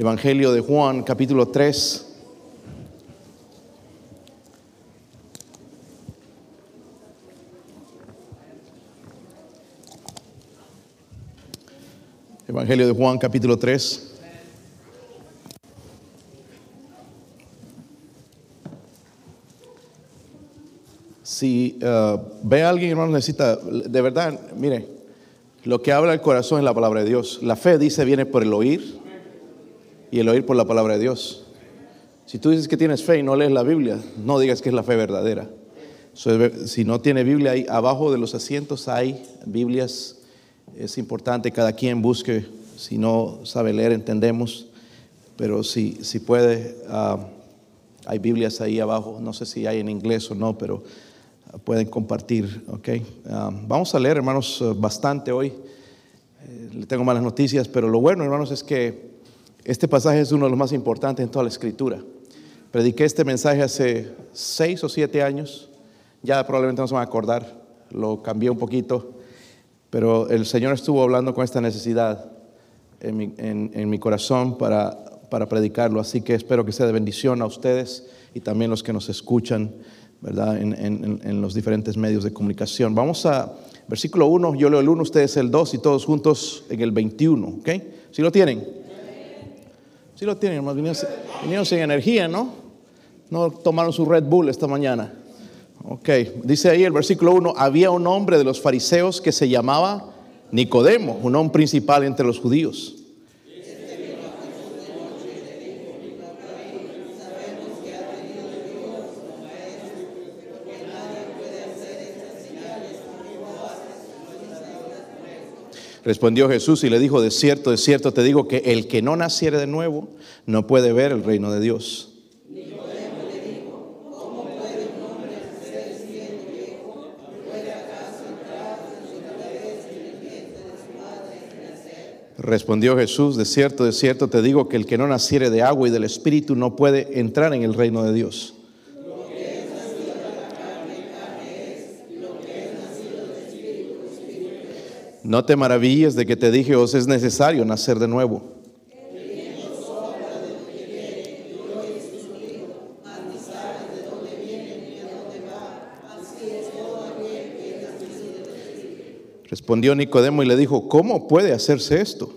Evangelio de Juan, capítulo 3. Evangelio de Juan, capítulo 3. Si uh, ve a alguien, hermano, necesita, de verdad, mire, lo que habla el corazón es la palabra de Dios. La fe, dice, viene por el oír y el oír por la palabra de Dios. Si tú dices que tienes fe y no lees la Biblia, no digas que es la fe verdadera. si no tiene Biblia, ahí abajo de los asientos hay Biblias. Es importante cada quien busque. Si no sabe leer, entendemos. Pero si, si puede, uh, hay Biblias ahí abajo. No sé si hay en inglés o no, pero pueden compartir. Okay. Um, vamos a leer, hermanos, bastante hoy. Eh, le tengo malas noticias, pero lo bueno, hermanos, es que este pasaje es uno de los más importantes en toda la escritura. Prediqué este mensaje hace seis o siete años. Ya probablemente no se van a acordar. Lo cambié un poquito. Pero el Señor estuvo hablando con esta necesidad en mi, en mi corazón para, para predicarlo. Así que espero que sea de bendición a ustedes y también los que nos escuchan. ¿verdad? En, en, en, los diferentes medios de comunicación. Vamos a versículo 1, yo leo el 1, ustedes el 2 y todos juntos en el 21, ¿ok? ¿Sí lo tienen? Sí lo tienen, hermanos, vinieron, vinieron sin energía, ¿no? No tomaron su Red Bull esta mañana. Ok, dice ahí el versículo 1, había un hombre de los fariseos que se llamaba Nicodemo, un hombre principal entre los judíos. Respondió Jesús y le dijo, de cierto, de cierto te digo que el que no naciere de nuevo no puede ver el reino de Dios. Respondió Jesús, de cierto, de cierto te digo que el que no naciere de agua y del Espíritu no puede entrar en el reino de Dios. No te maravilles de que te dije, os es necesario nacer de nuevo. Respondió Nicodemo y le dijo, ¿cómo puede hacerse esto?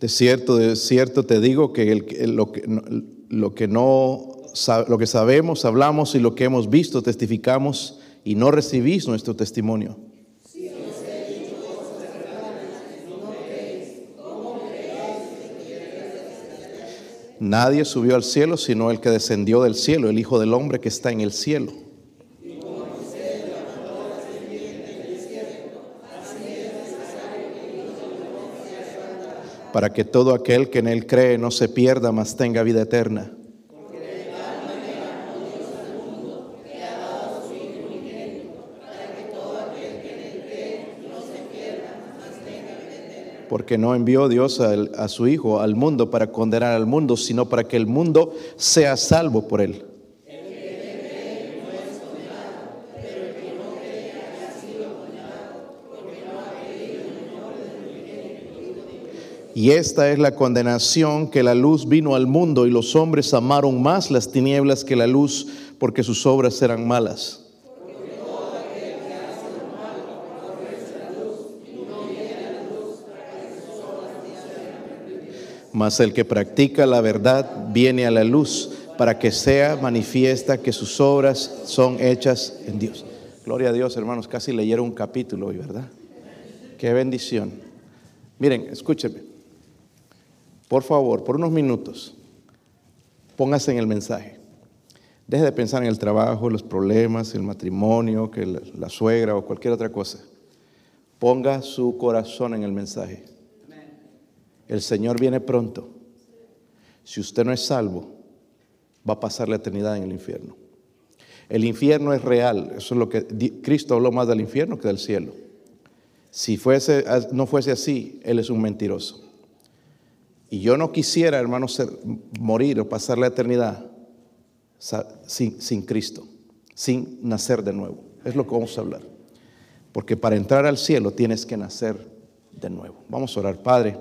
De cierto, de cierto te digo que, lo que no lo que sabemos, hablamos y lo que hemos visto, testificamos y no recibís nuestro testimonio. Nadie subió al cielo sino el que descendió del cielo, el Hijo del Hombre que está en el cielo. Para que todo aquel que en él cree no se pierda, mas tenga vida eterna. Porque no envió Dios a, su Hijo al mundo para condenar al mundo, sino para que el mundo sea salvo por él. Y esta es la condenación que la luz vino al mundo y los hombres amaron más las tinieblas que la luz porque sus obras eran malas. Mas el que practica la verdad viene a la luz para que sea manifiesta que sus obras son hechas en Dios. Gloria a Dios, hermanos, casi leyeron un capítulo hoy, ¿verdad? Qué bendición. Miren, escúchenme. Por favor, por unos minutos, póngase en el mensaje. Deje de pensar en el trabajo, los problemas, el matrimonio, que la, la suegra o cualquier otra cosa. Ponga su corazón en el mensaje. El Señor viene pronto. Si usted no es salvo, va a pasar la eternidad en el infierno. El infierno es real. Eso es lo que Cristo habló más del infierno que del cielo. Si no fuese así, Él es un mentiroso. Y yo no quisiera, hermano, morir o pasar la eternidad sin Cristo, sin nacer de nuevo. Es lo que vamos a hablar. porque para entrar al cielo tienes que nacer de nuevo. Vamos a orar, Padre.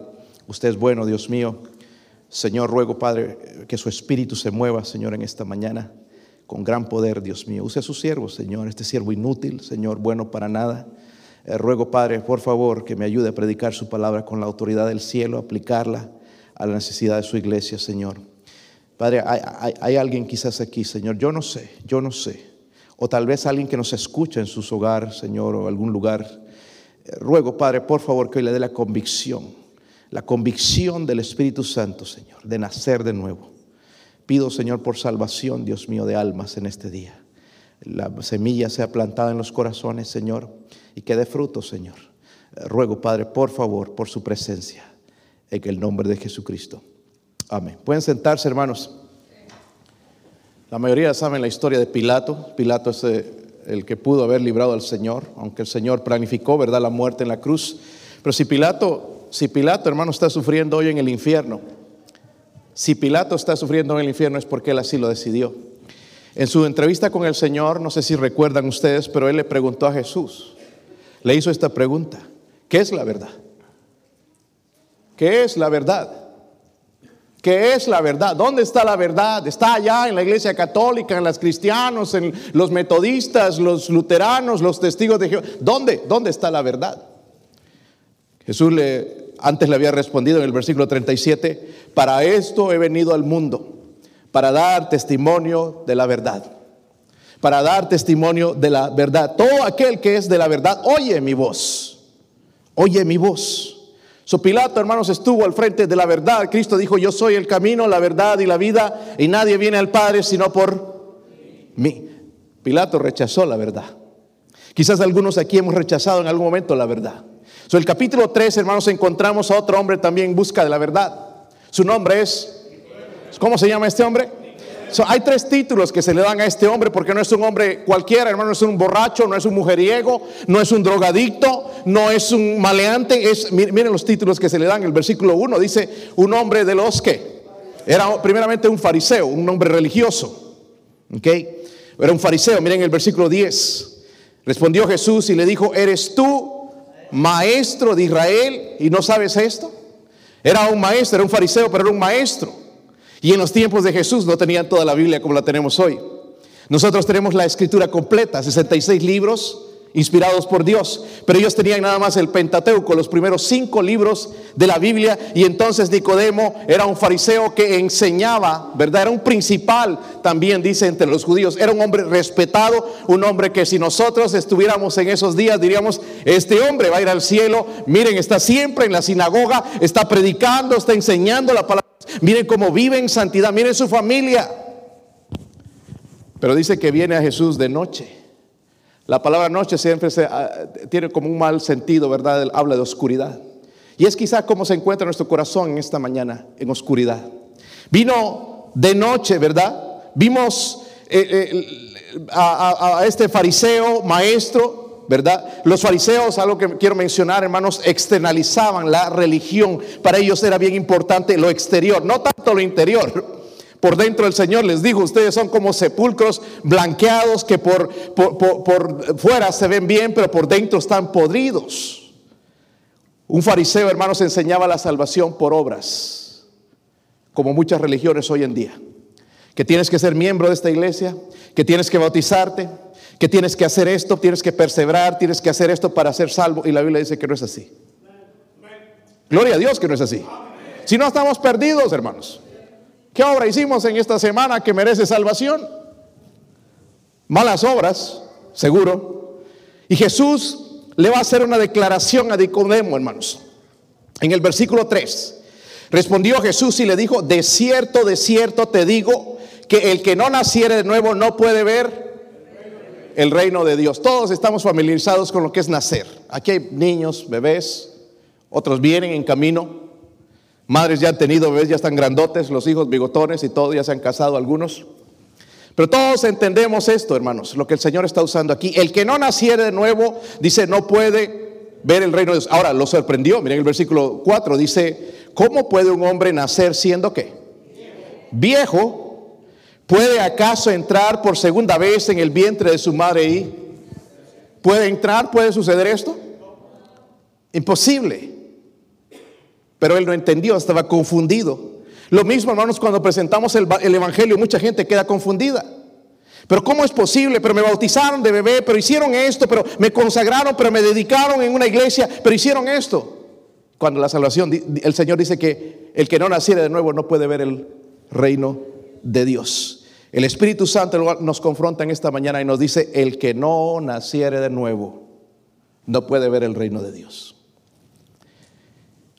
Usted es bueno, Dios mío. Señor, ruego, Padre, que su espíritu se mueva, Señor, en esta mañana con gran poder, Dios mío. Use a su siervo, Señor, este siervo inútil, Señor, bueno para nada. Eh, ruego, Padre, por favor, que me ayude a predicar su palabra con la autoridad del cielo, aplicarla a la necesidad de su iglesia, Señor. Padre, hay, alguien quizás aquí, Señor, yo no sé, yo no sé. O tal vez alguien que nos escucha en sus hogares, Señor, o algún lugar. Eh, ruego, Padre, por favor, que hoy le dé la convicción, la convicción del Espíritu Santo, Señor, de nacer de nuevo. Pido, Señor, por salvación, Dios mío, de almas en este día. La semilla sea plantada en los corazones, Señor, y que dé fruto, Señor. Ruego, Padre, por favor, por su presencia, en el nombre de Jesucristo. Amén. Pueden sentarse, hermanos. La mayoría saben la historia de Pilato. Pilato es eh, el que pudo haber librado al Señor, aunque el Señor planificó, ¿verdad?, la muerte en la cruz. Pero si Pilato, si Pilato, hermano, está sufriendo hoy en el infierno, si Pilato está sufriendo en el infierno es porque él así lo decidió. En su entrevista con el Señor, no sé si recuerdan ustedes, pero él le preguntó a Jesús, le hizo esta pregunta, ¿qué es la verdad? ¿Qué es la verdad? ¿Qué es la verdad? ¿Dónde está la verdad? Está allá en la iglesia católica, en los cristianos, en los metodistas, los luteranos, los testigos de Jehová. ¿Dónde? ¿Dónde está la verdad? Jesús le, antes le había respondido en el versículo 37, para esto he venido al mundo, para dar testimonio de la verdad. Para dar testimonio de la verdad. Todo aquel que es de la verdad, oye mi voz. Oye mi voz. So Pilato, hermanos, estuvo al frente de la verdad. Cristo dijo, yo soy el camino, la verdad y la vida, y nadie viene al Padre sino por mí. Pilato rechazó la verdad. Quizás algunos aquí hemos rechazado en algún momento la verdad. So el capítulo 3, hermanos, encontramos a otro hombre también en busca de la verdad. Su nombre es, ¿cómo se llama este hombre? hay tres títulos que se le dan a este hombre porque no es un hombre cualquiera, hermano, no es un borracho, no es un mujeriego, no es un drogadicto, no es un maleante. Es, miren los títulos que se le dan. El versículo 1 dice, un hombre de los que era primeramente un fariseo, un hombre religioso. ¿Ok? Era un fariseo. Miren el versículo 10. Respondió Jesús y le dijo, ¿eres tú maestro de Israel y no sabes esto? Era un maestro, era un fariseo, pero era un maestro. Y en los tiempos de Jesús no tenían toda la Biblia como la tenemos hoy. Nosotros tenemos la escritura completa, 66 libros inspirados por Dios, pero ellos tenían nada más el Pentateuco, los primeros cinco libros de la Biblia, y entonces Nicodemo era un fariseo que enseñaba, ¿verdad? Era un principal también, dice, entre los judíos, era un hombre respetado, un hombre que si nosotros estuviéramos en esos días diríamos, este hombre va a ir al cielo, miren, está siempre en la sinagoga, está predicando, está enseñando la palabra Miren cómo vive en santidad, miren su familia. Pero dice que viene a Jesús de noche. La palabra noche siempre ah, tiene como un mal sentido, ¿verdad? Habla de oscuridad. Y es quizá como se encuentra nuestro corazón en esta mañana, en oscuridad. Vino de noche, ¿verdad? Vimos eh, eh, a este fariseo, maestro, ¿verdad? Los fariseos, algo que quiero mencionar, hermanos, externalizaban la religión. Para ellos era bien importante lo exterior, no tanto lo interior. Por dentro el Señor les dijo, ustedes son como sepulcros blanqueados que por, por, fuera se ven bien, pero por dentro están podridos. Un fariseo, hermanos, enseñaba la salvación por obras, como muchas religiones hoy en día. Que tienes que ser miembro de esta iglesia, que tienes que bautizarte, que tienes que hacer esto, tienes que perseverar, tienes que hacer esto para ser salvo. Y la Biblia dice que no es así. Gloria a Dios que no es así. Si no estamos perdidos, hermanos. ¿Qué obra hicimos en esta semana que merece salvación? Malas obras, seguro. Y Jesús le va a hacer una declaración a Nicodemo, hermanos. En el versículo 3. Respondió Jesús y le dijo, de cierto, de cierto te digo que el que no naciere de nuevo no puede ver el reino de Dios. Todos estamos familiarizados con lo que es nacer. Aquí hay niños, bebés, otros vienen en camino. Madres ya han tenido bebés, ya están grandotes, los hijos bigotones y todo, ya se han casado algunos. Pero todos entendemos esto, hermanos, lo que el Señor está usando aquí. El que no naciere de nuevo, dice, no puede ver el reino de Dios. Ahora, lo sorprendió, miren el versículo 4, dice, ¿cómo puede un hombre nacer siendo qué? Viejo ¿Puede acaso entrar por segunda vez en el vientre de su madre y ¿Puede entrar? ¿Puede suceder esto? Imposible. Pero él no entendió, estaba confundido. Lo mismo, hermanos, cuando presentamos el, el, Evangelio, mucha gente queda confundida. Pero ¿cómo es posible? Pero me bautizaron de bebé, pero hicieron esto, pero me consagraron, pero me dedicaron en una iglesia, pero hicieron esto. Cuando la salvación, el Señor dice que el que no naciere de nuevo no puede ver el reino de Dios. El Espíritu Santo nos confronta en esta mañana y nos dice, el que no naciere de nuevo no puede ver el reino de Dios.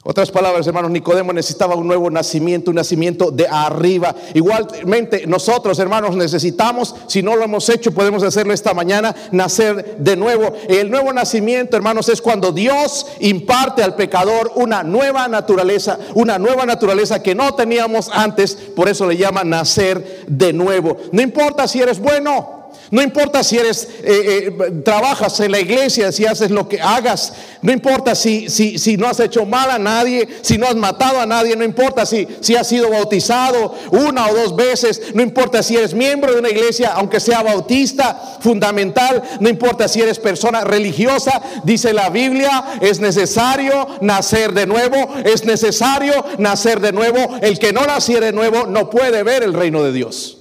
Otras palabras, hermanos, Nicodemo necesitaba un nuevo nacimiento, un nacimiento de arriba. Igualmente, nosotros, hermanos, necesitamos, si no lo hemos hecho, podemos hacerlo esta mañana, nacer de nuevo. El nuevo nacimiento, hermanos, es cuando Dios imparte al pecador una nueva naturaleza, una nueva naturaleza que no teníamos antes, por eso le llama nacer de nuevo. No importa si eres bueno, no importa si eres, eh, eh, trabajas en la iglesia, si haces lo que hagas. No importa si, si, si, no has hecho mal a nadie, si no has matado a nadie. No importa si, si has sido bautizado una o dos veces. No importa si eres miembro de una iglesia, aunque sea bautista, fundamental. No importa si eres persona religiosa. Dice la Biblia, es necesario nacer de nuevo. Es necesario nacer de nuevo. El que no naciere de nuevo no puede ver el reino de Dios.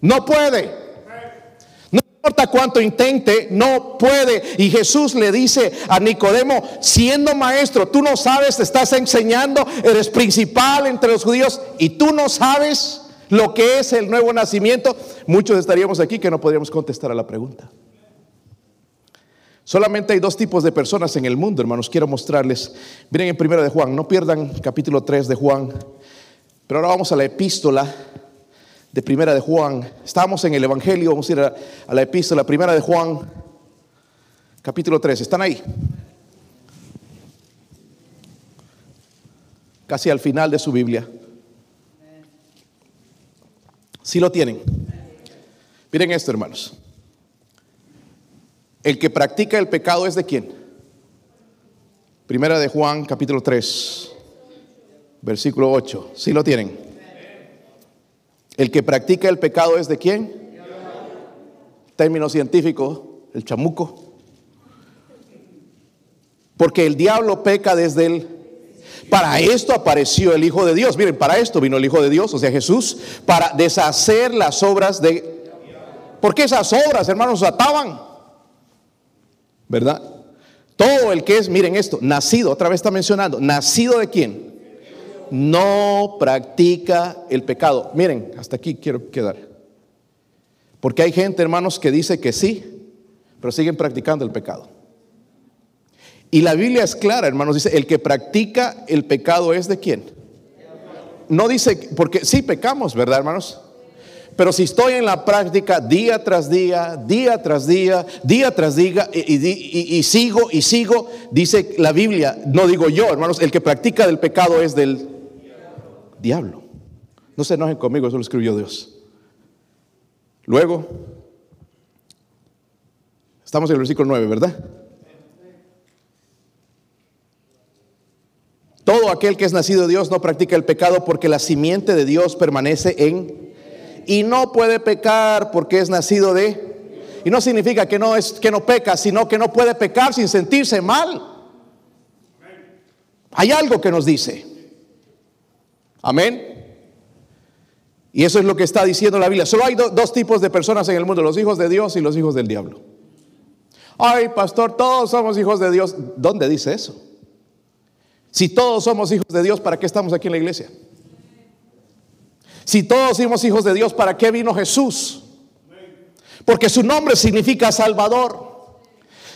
No puede importa cuánto intente, no puede. Y Jesús le dice a Nicodemo, siendo maestro, tú no sabes, te estás enseñando, eres principal entre los judíos y tú no sabes lo que es el nuevo nacimiento. Muchos estaríamos aquí que no podríamos contestar a la pregunta. Solamente hay dos tipos de personas en el mundo, hermanos. Quiero mostrarles. Miren en primero de Juan, no pierdan capítulo 3 de Juan. Pero ahora vamos a la epístola de Primera de Juan. Estamos en el Evangelio, vamos a ir a, la epístola Primera de Juan, capítulo 3. ¿Están ahí? Casi al final de su Biblia. Si lo tienen. Miren esto, hermanos. El que practica el pecado es de quién? Primera de Juan, capítulo 3, versículo 8. Si lo tienen. El que practica el pecado es de quién? Término científico, el chamuco. Porque el diablo peca desde el... Para esto apareció el Hijo de Dios. Miren, para esto vino el Hijo de Dios, o sea, Jesús, para deshacer las obras de... Porque esas obras, hermanos, ataban. ¿Verdad? Todo el que es, miren esto, nacido, otra vez está mencionando, nacido de quién? No practica el pecado. Miren, hasta aquí quiero quedar. Porque hay gente, hermanos, que dice que sí, pero siguen practicando el pecado. Y la Biblia es clara, hermanos, dice, el que practica el pecado es de quién. No dice, porque sí pecamos, ¿verdad, hermanos? Pero si estoy en la práctica día tras día, día tras día, día tras día, y, y, sigo y sigo, dice la Biblia, no digo yo, hermanos, el que practica del pecado es del diablo. No se enojen conmigo, eso lo escribió Dios. Luego, estamos en el versículo 9, ¿verdad? Todo aquel que es nacido de Dios no practica el pecado porque la simiente de Dios permanece en y no puede pecar porque es nacido de y no significa que no es que no peca, sino que no puede pecar sin sentirse mal. Hay algo que nos dice. Amén. Y eso es lo que está diciendo la Biblia. Solo hay dos tipos de personas en el mundo, los hijos de Dios y los hijos del diablo. Ay, pastor, todos somos hijos de Dios. ¿Dónde dice eso? Si todos somos hijos de Dios, ¿para qué estamos aquí en la iglesia? Si todos somos hijos de Dios, ¿para qué vino Jesús? Porque su nombre significa Salvador.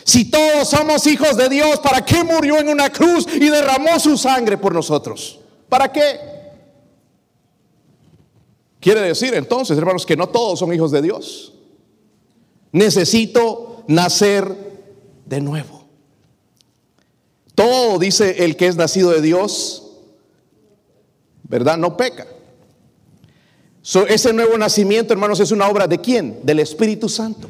Si todos somos hijos de Dios, ¿para qué murió en una cruz y derramó su sangre por nosotros? ¿Para qué? Quiere decir entonces, hermanos, que no todos son hijos de Dios. Necesito nacer de nuevo. Todo, dice el que es nacido de Dios, ¿verdad? No peca. ese nuevo nacimiento, hermanos, es una obra de quién? Del Espíritu Santo.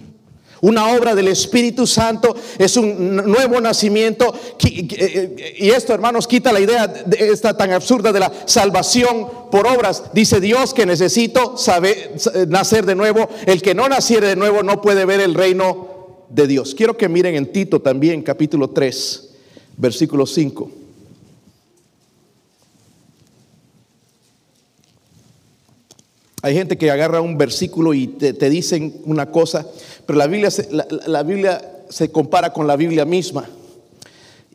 Una obra del Espíritu Santo es un nuevo nacimiento. Y esto, hermanos, quita la idea de esta tan absurda de la salvación por obras. Dice Dios que necesito saber, nacer de nuevo. El que no naciere de nuevo no puede ver el reino de Dios. Quiero que miren en Tito también, capítulo 3, versículo 5. Hay gente que agarra un versículo y te, dicen una cosa, pero la Biblia, la Biblia se compara con la Biblia misma.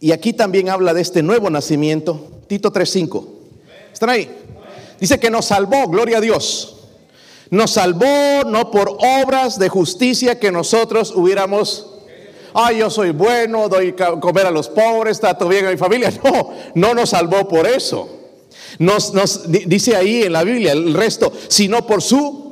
Y aquí también habla de este nuevo nacimiento, Tito 3.5. ¿Están ahí? Dice que nos salvó, gloria a Dios. Nos salvó no por obras de justicia que nosotros hubiéramos ay, yo soy bueno, doy comer a los pobres, trato bien a mi familia. No, no nos salvó por eso. Nos, dice ahí en la Biblia el resto, sino por su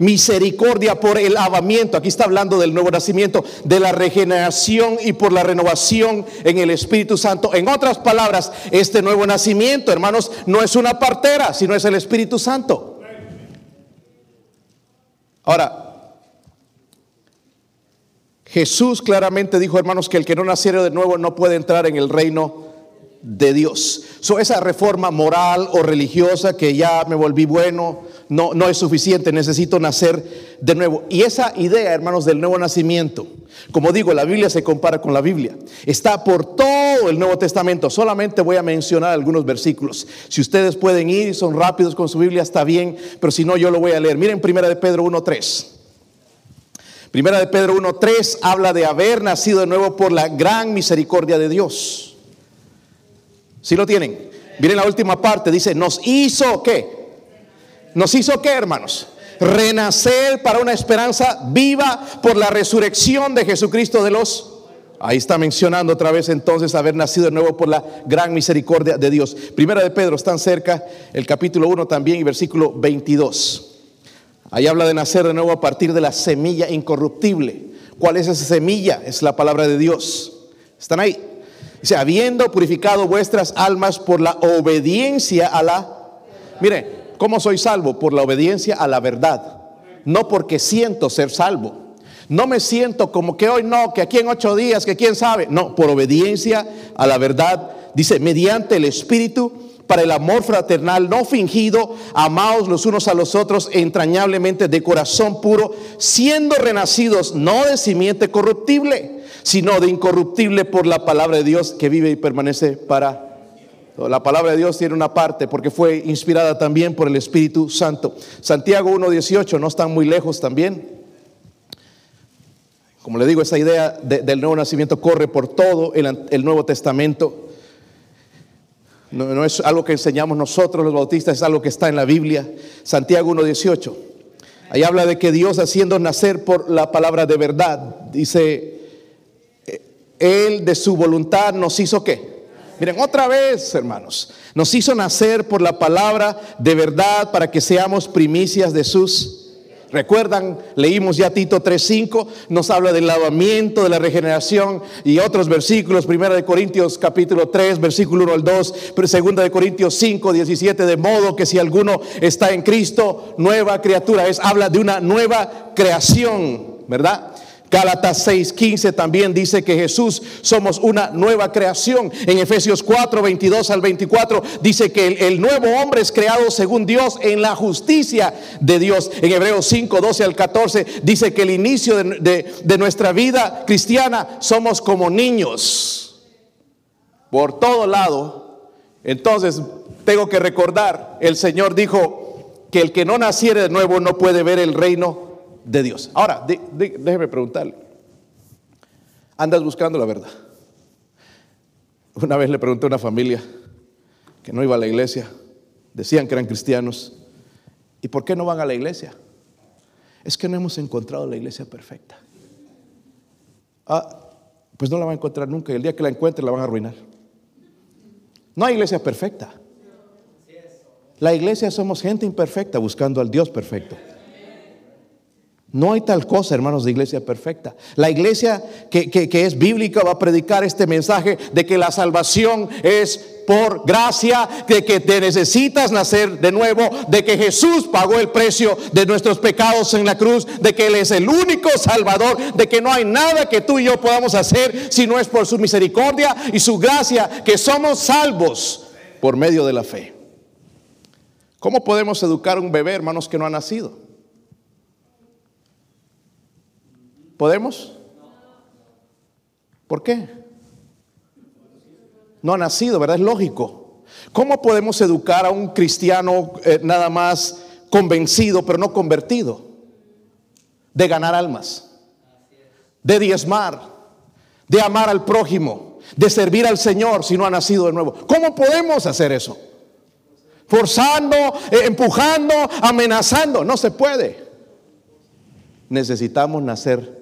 misericordia por el lavamiento. Aquí está hablando del nuevo nacimiento, de la regeneración y por la renovación en el Espíritu Santo. En otras palabras, este nuevo nacimiento, hermanos, no es una partera, sino es el Espíritu Santo. Ahora, Jesús claramente dijo, hermanos, que el que no naciera de nuevo no puede entrar en el reino de Dios. Esa reforma moral o religiosa que ya me volví bueno, no, no es suficiente, necesito nacer de nuevo. Y esa idea, hermanos, del nuevo nacimiento, como digo, la Biblia se compara con la Biblia, está por todo el Nuevo Testamento. Solamente voy a mencionar algunos versículos. Si ustedes pueden ir y son rápidos con su Biblia, está bien, pero si no, yo lo voy a leer. Miren, primera de Pedro 1.3. Primera de Pedro 1.3 habla de haber nacido de nuevo por la gran misericordia de Dios. ¿Sí lo tienen? Miren la última parte, dice, nos hizo qué? Nos hizo qué, hermanos? Renacer para una esperanza viva por la resurrección de Jesucristo de los... Ahí está mencionando otra vez entonces haber nacido de nuevo por la gran misericordia de Dios. Primera de Pedro, están cerca, el capítulo 1 también y versículo 22. Ahí habla de nacer de nuevo a partir de la semilla incorruptible. ¿Cuál es esa semilla? Es la palabra de Dios. ¿Están ahí? Dice, habiendo purificado vuestras almas por la obediencia a la... Mire, ¿cómo soy salvo? Por la obediencia a la verdad. No porque siento ser salvo. No me siento como que hoy no, que aquí en ocho días, que quién sabe. No, por obediencia a la verdad. Dice, mediante el Espíritu, para el amor fraternal no fingido, amaos los unos a los otros entrañablemente de corazón puro, siendo renacidos no de simiente corruptible sino de incorruptible por la palabra de Dios que vive y permanece para... La palabra de Dios tiene una parte porque fue inspirada también por el Espíritu Santo. Santiago 1.18, no están muy lejos también. Como le digo, esa idea del nuevo nacimiento corre por todo el, Nuevo Testamento. No, no, es algo que enseñamos nosotros los bautistas, es algo que está en la Biblia. Santiago 1.18. Ahí habla de que Dios haciendo nacer por la palabra de verdad, dice él de su voluntad nos hizo qué? Miren, otra vez, hermanos, nos hizo nacer por la palabra de verdad para que seamos primicias de sus... Recuerdan, leímos ya Tito 3.5, nos habla del lavamiento, de la regeneración y otros versículos, primera de Corintios capítulo 3, versículo 1 al 2, pero segunda de Corintios 5, 17, de modo que si alguno está en Cristo, nueva criatura es, habla de una nueva creación, ¿verdad? Gálatas 6:15 también dice que Jesús somos una nueva creación. En Efesios 4, 22 al 24 dice que el, nuevo hombre es creado según Dios en la justicia de Dios. En Hebreos 5, 12 al 14 dice que el inicio de nuestra vida cristiana somos como niños. Por todo lado. Entonces tengo que recordar, el Señor dijo que el que no naciere de nuevo no puede ver el reino de Dios. Ahora, déjeme preguntarle. ¿Andas buscando la verdad? Una vez le pregunté a una familia que no iba a la iglesia, decían que eran cristianos, ¿y por qué no van a la iglesia? Es que no hemos encontrado la iglesia perfecta. Ah, pues no la van a encontrar nunca y el día que la encuentren la van a arruinar. No hay iglesia perfecta. La iglesia somos gente imperfecta buscando al Dios perfecto. No hay tal cosa, hermanos, de iglesia perfecta. La iglesia que, es bíblica va a predicar este mensaje de que la salvación es por gracia, de que te necesitas nacer de nuevo, de que Jesús pagó el precio de nuestros pecados en la cruz, de que Él es el único salvador, de que no hay nada que tú y yo podamos hacer si no es por su misericordia y su gracia, que somos salvos por medio de la fe. ¿Cómo podemos educar a un bebé, hermanos, que no ha nacido? ¿Podemos? ¿Por qué? No ha nacido, ¿verdad? Es lógico. ¿Cómo podemos educar a un cristiano eh, nada más convencido pero no convertido? De ganar almas, de diezmar, de amar al prójimo, de servir al Señor si no ha nacido de nuevo. ¿Cómo podemos hacer eso? Forzando, eh, empujando, amenazando. No se puede. Necesitamos nacer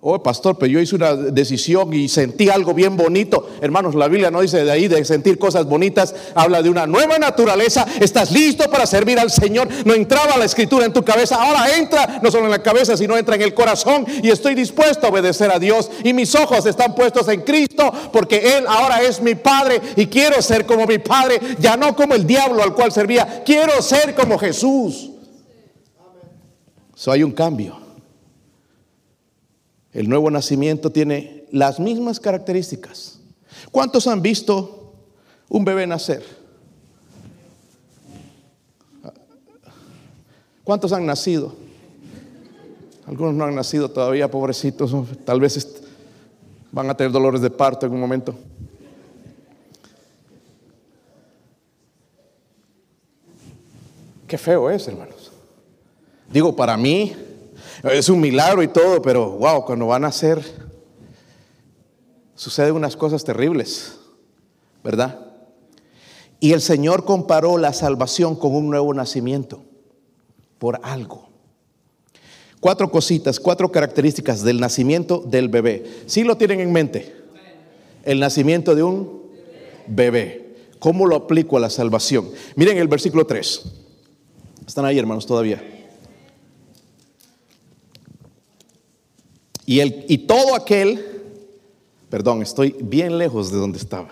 Oh, pastor, pero yo hice una decisión y sentí algo bien bonito. Hermanos, la Biblia no dice de ahí de sentir cosas bonitas, habla de una nueva naturaleza. Estás listo para servir al Señor. No entraba la escritura en tu cabeza, ahora entra no solo en la cabeza, sino entra en el corazón. Y estoy dispuesto a obedecer a Dios. Y mis ojos están puestos en Cristo, porque Él ahora es mi Padre y quiero ser como mi Padre, ya no como el diablo al cual servía. Quiero ser como Jesús. So hay un cambio. El nuevo nacimiento tiene las mismas características. ¿Cuántos han visto un bebé nacer? ¿Cuántos han nacido? Algunos no han nacido todavía, pobrecitos. Tal vez van a tener dolores de parto en un momento. Qué feo es, hermanos. Digo, para mí, es un milagro y todo, pero wow, cuando van a ser, suceden unas cosas terribles, ¿verdad? Y el Señor comparó la salvación con un nuevo nacimiento, por algo. Cuatro cositas, cuatro características del nacimiento del bebé. ¿Sí lo tienen en mente? El nacimiento de un bebé. ¿Cómo lo aplico a la salvación? Miren el versículo 3. Están ahí, hermanos, todavía. Y, el, y todo aquel, perdón, estoy bien lejos de donde estaba.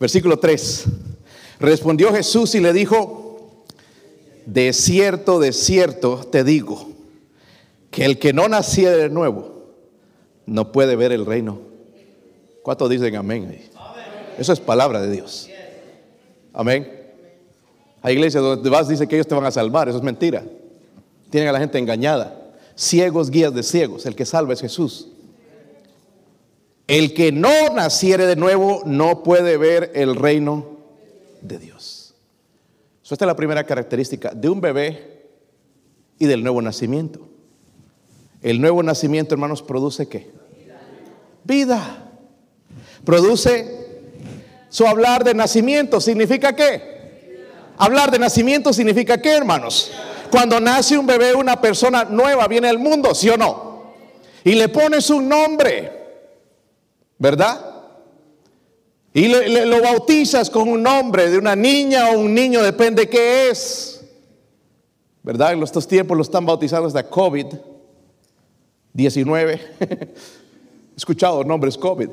Versículo 3. Respondió Jesús y le dijo, de cierto, de cierto te digo, que el que no naciera de nuevo no puede ver el reino. ¿Cuántos dicen amén? Eso es palabra de Dios. Amén. Hay iglesias donde vas dice que ellos te van a salvar, eso es mentira. Tienen a la gente engañada ciegos guías de ciegos, el que salva es Jesús. El que no naciere de nuevo no puede ver el reino de Dios. esta es la primera característica de un bebé y del nuevo nacimiento. El nuevo nacimiento, hermanos, produce qué? Vida. Produce su hablar de nacimiento significa qué? Hablar de nacimiento significa qué, hermanos? Cuando nace un bebé, una persona nueva viene al mundo, ¿sí o no? Y le pones un nombre, ¿verdad? Y lo bautizas con un nombre de una niña o un niño, depende qué es. ¿Verdad? En estos tiempos lo están bautizando hasta COVID-19. He escuchado nombres COVID.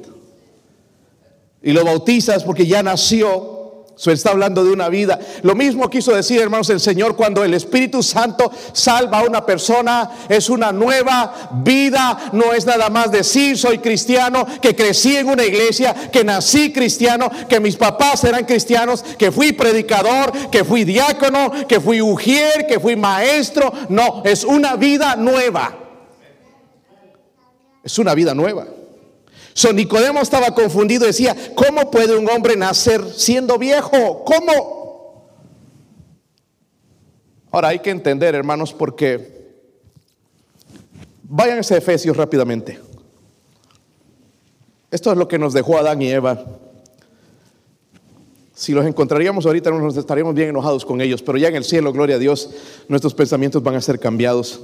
Y lo bautizas porque ya nació se está hablando de una vida. Lo mismo quiso decir, hermanos, el Señor cuando el Espíritu Santo salva a una persona. Es una nueva vida. No es nada más decir, soy cristiano, que crecí en una iglesia, que nací cristiano, que mis papás eran cristianos, que fui predicador, que fui diácono, que fui ujier, que fui maestro. No, es una vida nueva. Es una vida nueva. So, Nicodemo estaba confundido, decía, ¿cómo puede un hombre nacer siendo viejo? ¿Cómo? Ahora hay que entender, hermanos, porque vayan a Efesios rápidamente. Esto es lo que nos dejó Adán y Eva. Si los encontraríamos ahorita, nos estaríamos bien enojados con ellos, pero ya en el cielo, gloria a Dios, nuestros pensamientos van a ser cambiados.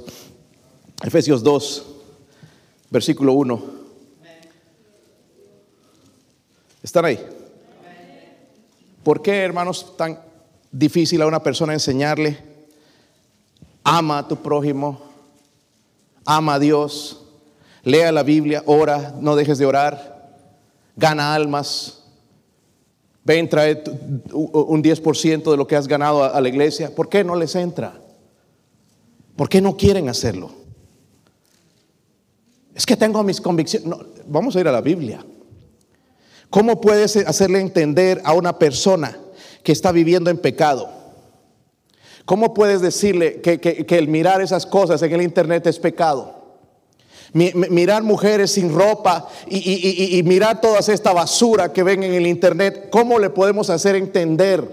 Efesios 2, versículo 1. ¿Están ahí? ¿Por qué, hermanos, tan difícil a una persona enseñarle? Ama a tu prójimo, ama a Dios, lea la Biblia, ora, no dejes de orar, gana almas, ven, trae un 10% de lo que has ganado a la iglesia. ¿Por qué no les entra? ¿Por qué no quieren hacerlo? Es que tengo mis convicciones. vamos a ir a la Biblia. ¿Cómo puedes hacerle entender a una persona que está viviendo en pecado? ¿Cómo puedes decirle que, el mirar esas cosas en el Internet es pecado? mirar mujeres sin ropa y, y, mirar toda esta basura que ven en el internet, ¿cómo le podemos hacer entender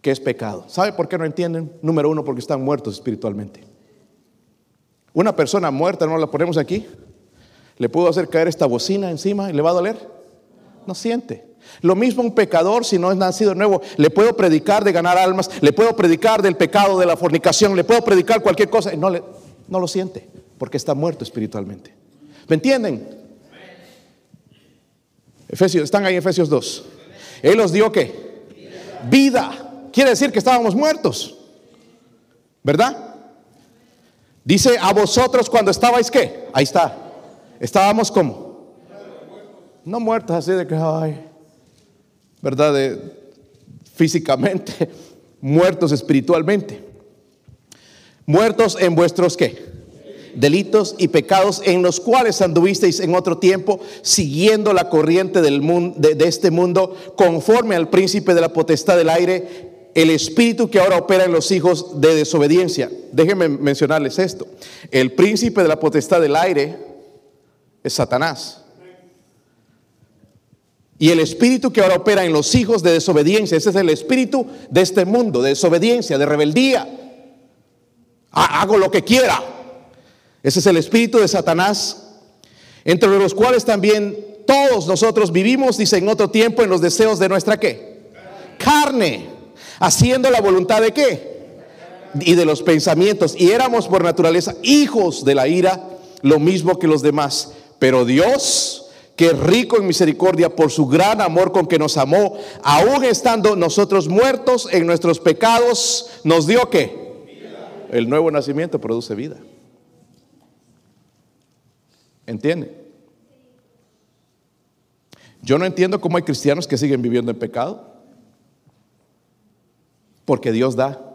que es pecado? ¿Sabe por qué no entienden? Número uno, porque están muertos espiritualmente. Una persona muerta, no la ponemos aquí, le puedo hacer caer esta bocina encima y le va a doler. No siente. Lo mismo un pecador, si no es nacido nuevo, le puedo predicar de ganar almas, le puedo predicar del pecado, de la fornicación, le puedo predicar cualquier cosa no, le, no lo siente, porque está muerto espiritualmente. ¿Me entienden? Efesios, están ahí Efesios 2. Él los dio qué? Vida. Quiere decir que estábamos muertos. ¿Verdad? Dice a vosotros cuando estabais qué? Ahí está. Estábamos como. No muertos así de que, ay, ¿verdad? físicamente, muertos espiritualmente. Muertos en vuestros qué? Delitos y pecados en los cuales anduvisteis en otro tiempo, siguiendo la corriente del mundo, de, este mundo, conforme al príncipe de la potestad del aire, el espíritu que ahora opera en los hijos de desobediencia. Déjenme mencionarles esto. El príncipe de la potestad del aire es Satanás. Y el espíritu que ahora opera en los hijos de desobediencia, ese es el espíritu de este mundo, de desobediencia, de rebeldía. Hago lo que quiera. Ese es el espíritu de Satanás, entre los cuales también todos nosotros vivimos, dice en otro tiempo, en los deseos de nuestra qué? Carne, haciendo la voluntad de qué? Y de los pensamientos. Y éramos por naturaleza hijos de la ira, lo mismo que los demás. Pero Dios que rico en misericordia por su gran amor con que nos amó, aún estando nosotros muertos en nuestros pecados, nos dio que el nuevo nacimiento produce vida. ¿Entiende? Yo no entiendo cómo hay cristianos que siguen viviendo en pecado. Porque Dios da.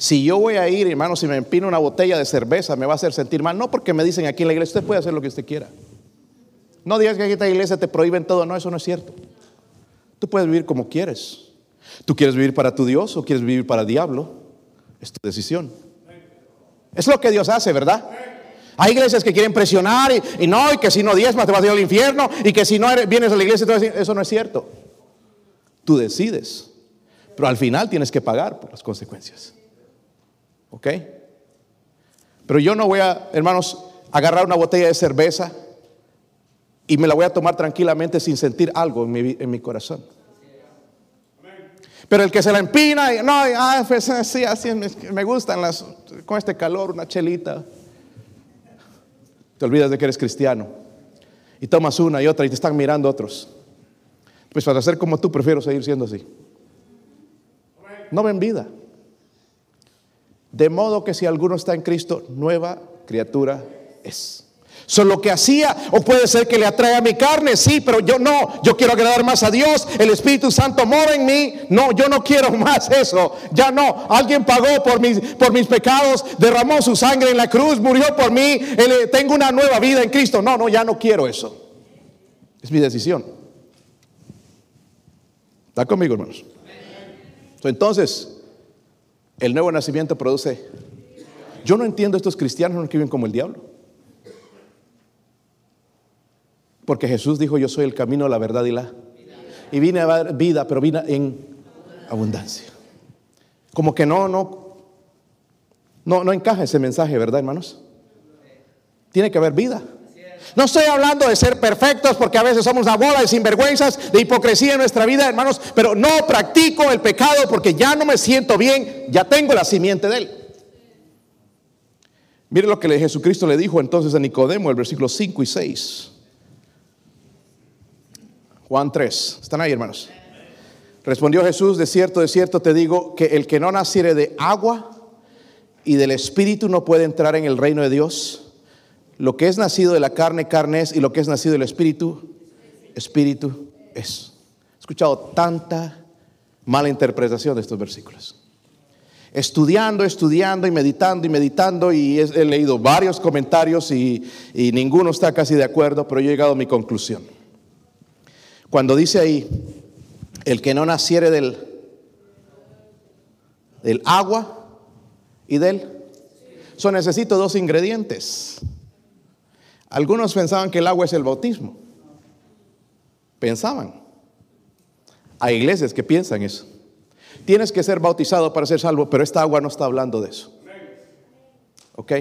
Si yo voy a ir, hermano, si me empino una botella de cerveza, me va a hacer sentir mal. No porque me dicen aquí en la iglesia, usted puede hacer lo que usted quiera. No digas que aquí en esta iglesia te prohíben todo, no, eso no es cierto. Tú puedes vivir como quieres. ¿Tú quieres vivir para tu Dios o quieres vivir para el diablo? Es tu decisión. Es lo que Dios hace, ¿verdad? Hay iglesias que quieren presionar y, no, y que si no diezmas te vas a ir al infierno y que si no vienes a la iglesia, eso no es cierto. Tú decides, pero al final tienes que pagar por las consecuencias. ¿Ok? Pero yo no voy a, hermanos, agarrar una botella de cerveza y me la voy a tomar tranquilamente sin sentir algo en mi, corazón. Pero el que se la empina, y, no, ah, pues, sí, así me gustan las, con este calor, una chelita. Te olvidas de que eres cristiano. Y tomas una y otra y te están mirando otros. Pues para ser como tú, prefiero seguir siendo así. No ven vida. De modo que si alguno está en Cristo, nueva criatura es. Solo que hacía, o puede ser que le atraiga mi carne, sí, pero yo no, yo quiero agradar más a Dios, el Espíritu Santo mora en mí, no, yo no quiero más eso, ya no, alguien pagó por mis, por mis pecados, derramó su sangre en la cruz, murió por mí, eh, tengo una nueva vida en Cristo, no, no, ya no quiero eso, es mi decisión. ¿Está conmigo, hermanos? Entonces, el nuevo nacimiento produce, yo no entiendo estos cristianos que viven como el diablo. Porque Jesús dijo, yo soy el camino, la verdad y la... Y vine a dar vida, pero vine en abundancia. Como que no, no, no, no encaja ese mensaje, ¿verdad, hermanos? Tiene que haber vida. No estoy hablando de ser perfectos porque a veces somos una bola de sinvergüenzas, de hipocresía en nuestra vida, hermanos, pero no practico el pecado porque ya no me siento bien, ya tengo la simiente de él. Mire lo que Jesucristo le dijo entonces a Nicodemo, el versículo 5 y 6. Juan 3. ¿Están ahí, hermanos? Respondió Jesús, de cierto, de cierto te digo que el que no naciere de agua y del Espíritu no puede entrar en el reino de Dios. Lo que es nacido de la carne, carne es, y lo que es nacido del Espíritu, Espíritu es. He escuchado tanta mala interpretación de estos versículos. Estudiando, estudiando y meditando y meditando y he, leído varios comentarios y, ninguno está casi de acuerdo, pero yo he llegado a mi conclusión. Cuando dice ahí, el que no naciere del, del agua y del... So necesito dos ingredientes. Algunos pensaban que el agua es el bautismo. Pensaban. Hay iglesias que piensan eso. Tienes que ser bautizado para ser salvo, pero esta agua no está hablando de eso. ¿Ok?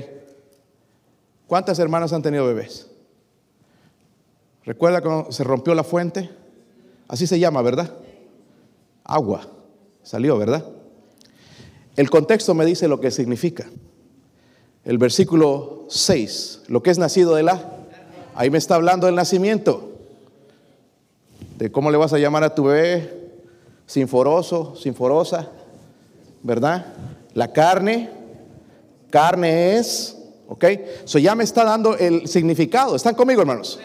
¿Cuántas hermanas han tenido bebés? ¿Recuerda cuando se rompió la fuente? Así se llama, ¿verdad? Agua. Salió, ¿verdad? El contexto me dice lo que significa. El versículo 6, lo que es nacido de la... Ahí me está hablando del nacimiento. De cómo le vas a llamar a tu bebé, sinforoso, sinforosa, ¿verdad? La carne, carne es, ¿ok? Eso ya me está dando el significado. ¿Están conmigo, hermanos?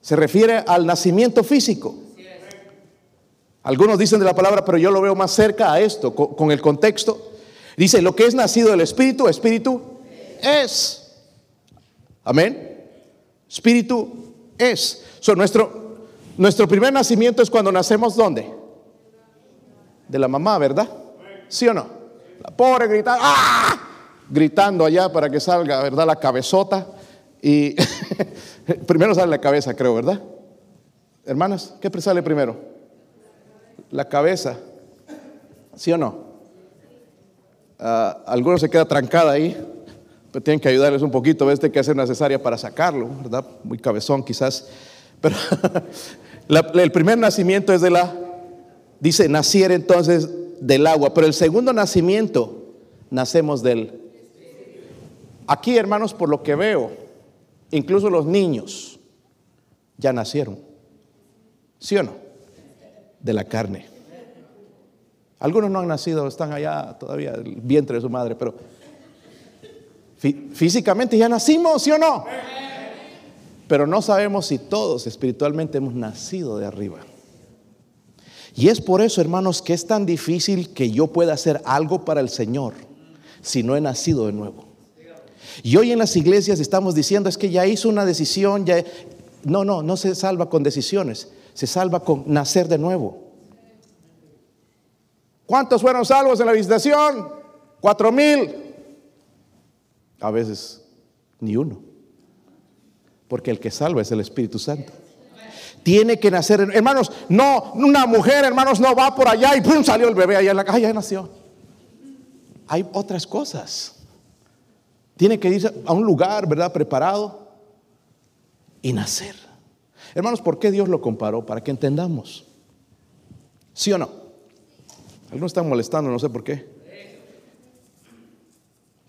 Se refiere al nacimiento físico. Algunos dicen de la palabra, pero yo lo veo más cerca a esto, con, el contexto. Dice, lo que es nacido del Espíritu, Espíritu es. Amén. Espíritu es. nuestro, nuestro primer nacimiento es cuando nacemos ¿dónde? De la mamá, ¿verdad? ¿Sí o no? La pobre gritando, ¡ah! gritando allá para que salga, ¿verdad? La cabezota. Y primero sale la cabeza, creo, ¿verdad? Hermanas, ¿qué sale primero? la cabeza. ¿Sí o no? Ah, algunos se queda trancada ahí, pero tienen que ayudarles un poquito. Este que hacer necesaria para sacarlo, ¿verdad? Muy cabezón quizás. Pero el primer nacimiento es de la, dice, naciera entonces del agua, pero el segundo nacimiento nacemos del... Aquí, hermanos, por lo que veo, incluso los niños ya nacieron. ¿Sí o no? de la carne. Algunos no han nacido, están allá todavía, el vientre de su madre, pero físicamente ya nacimos, ¿sí o no? Pero no sabemos si todos espiritualmente hemos nacido de arriba. Y es por eso, hermanos, que es tan difícil que yo pueda hacer algo para el Señor si no he nacido de nuevo. Y hoy en las iglesias estamos diciendo es que ya hizo una decisión, ya no, no, no se salva con decisiones se salva con nacer de nuevo. ¿Cuántos fueron salvos en la visitación? Cuatro mil. A veces ni uno. Porque el que salva es el Espíritu Santo. Tiene que nacer. Hermanos, no, una mujer, hermanos, no va por allá y ¡pum! salió el bebé allá en la calle, ya nació. Hay otras cosas. Tiene que ir a un lugar, ¿verdad? Preparado y nacer. Hermanos, ¿por qué Dios lo comparó? Para que entendamos. ¿Sí o no? Algunos están molestando, no sé por qué.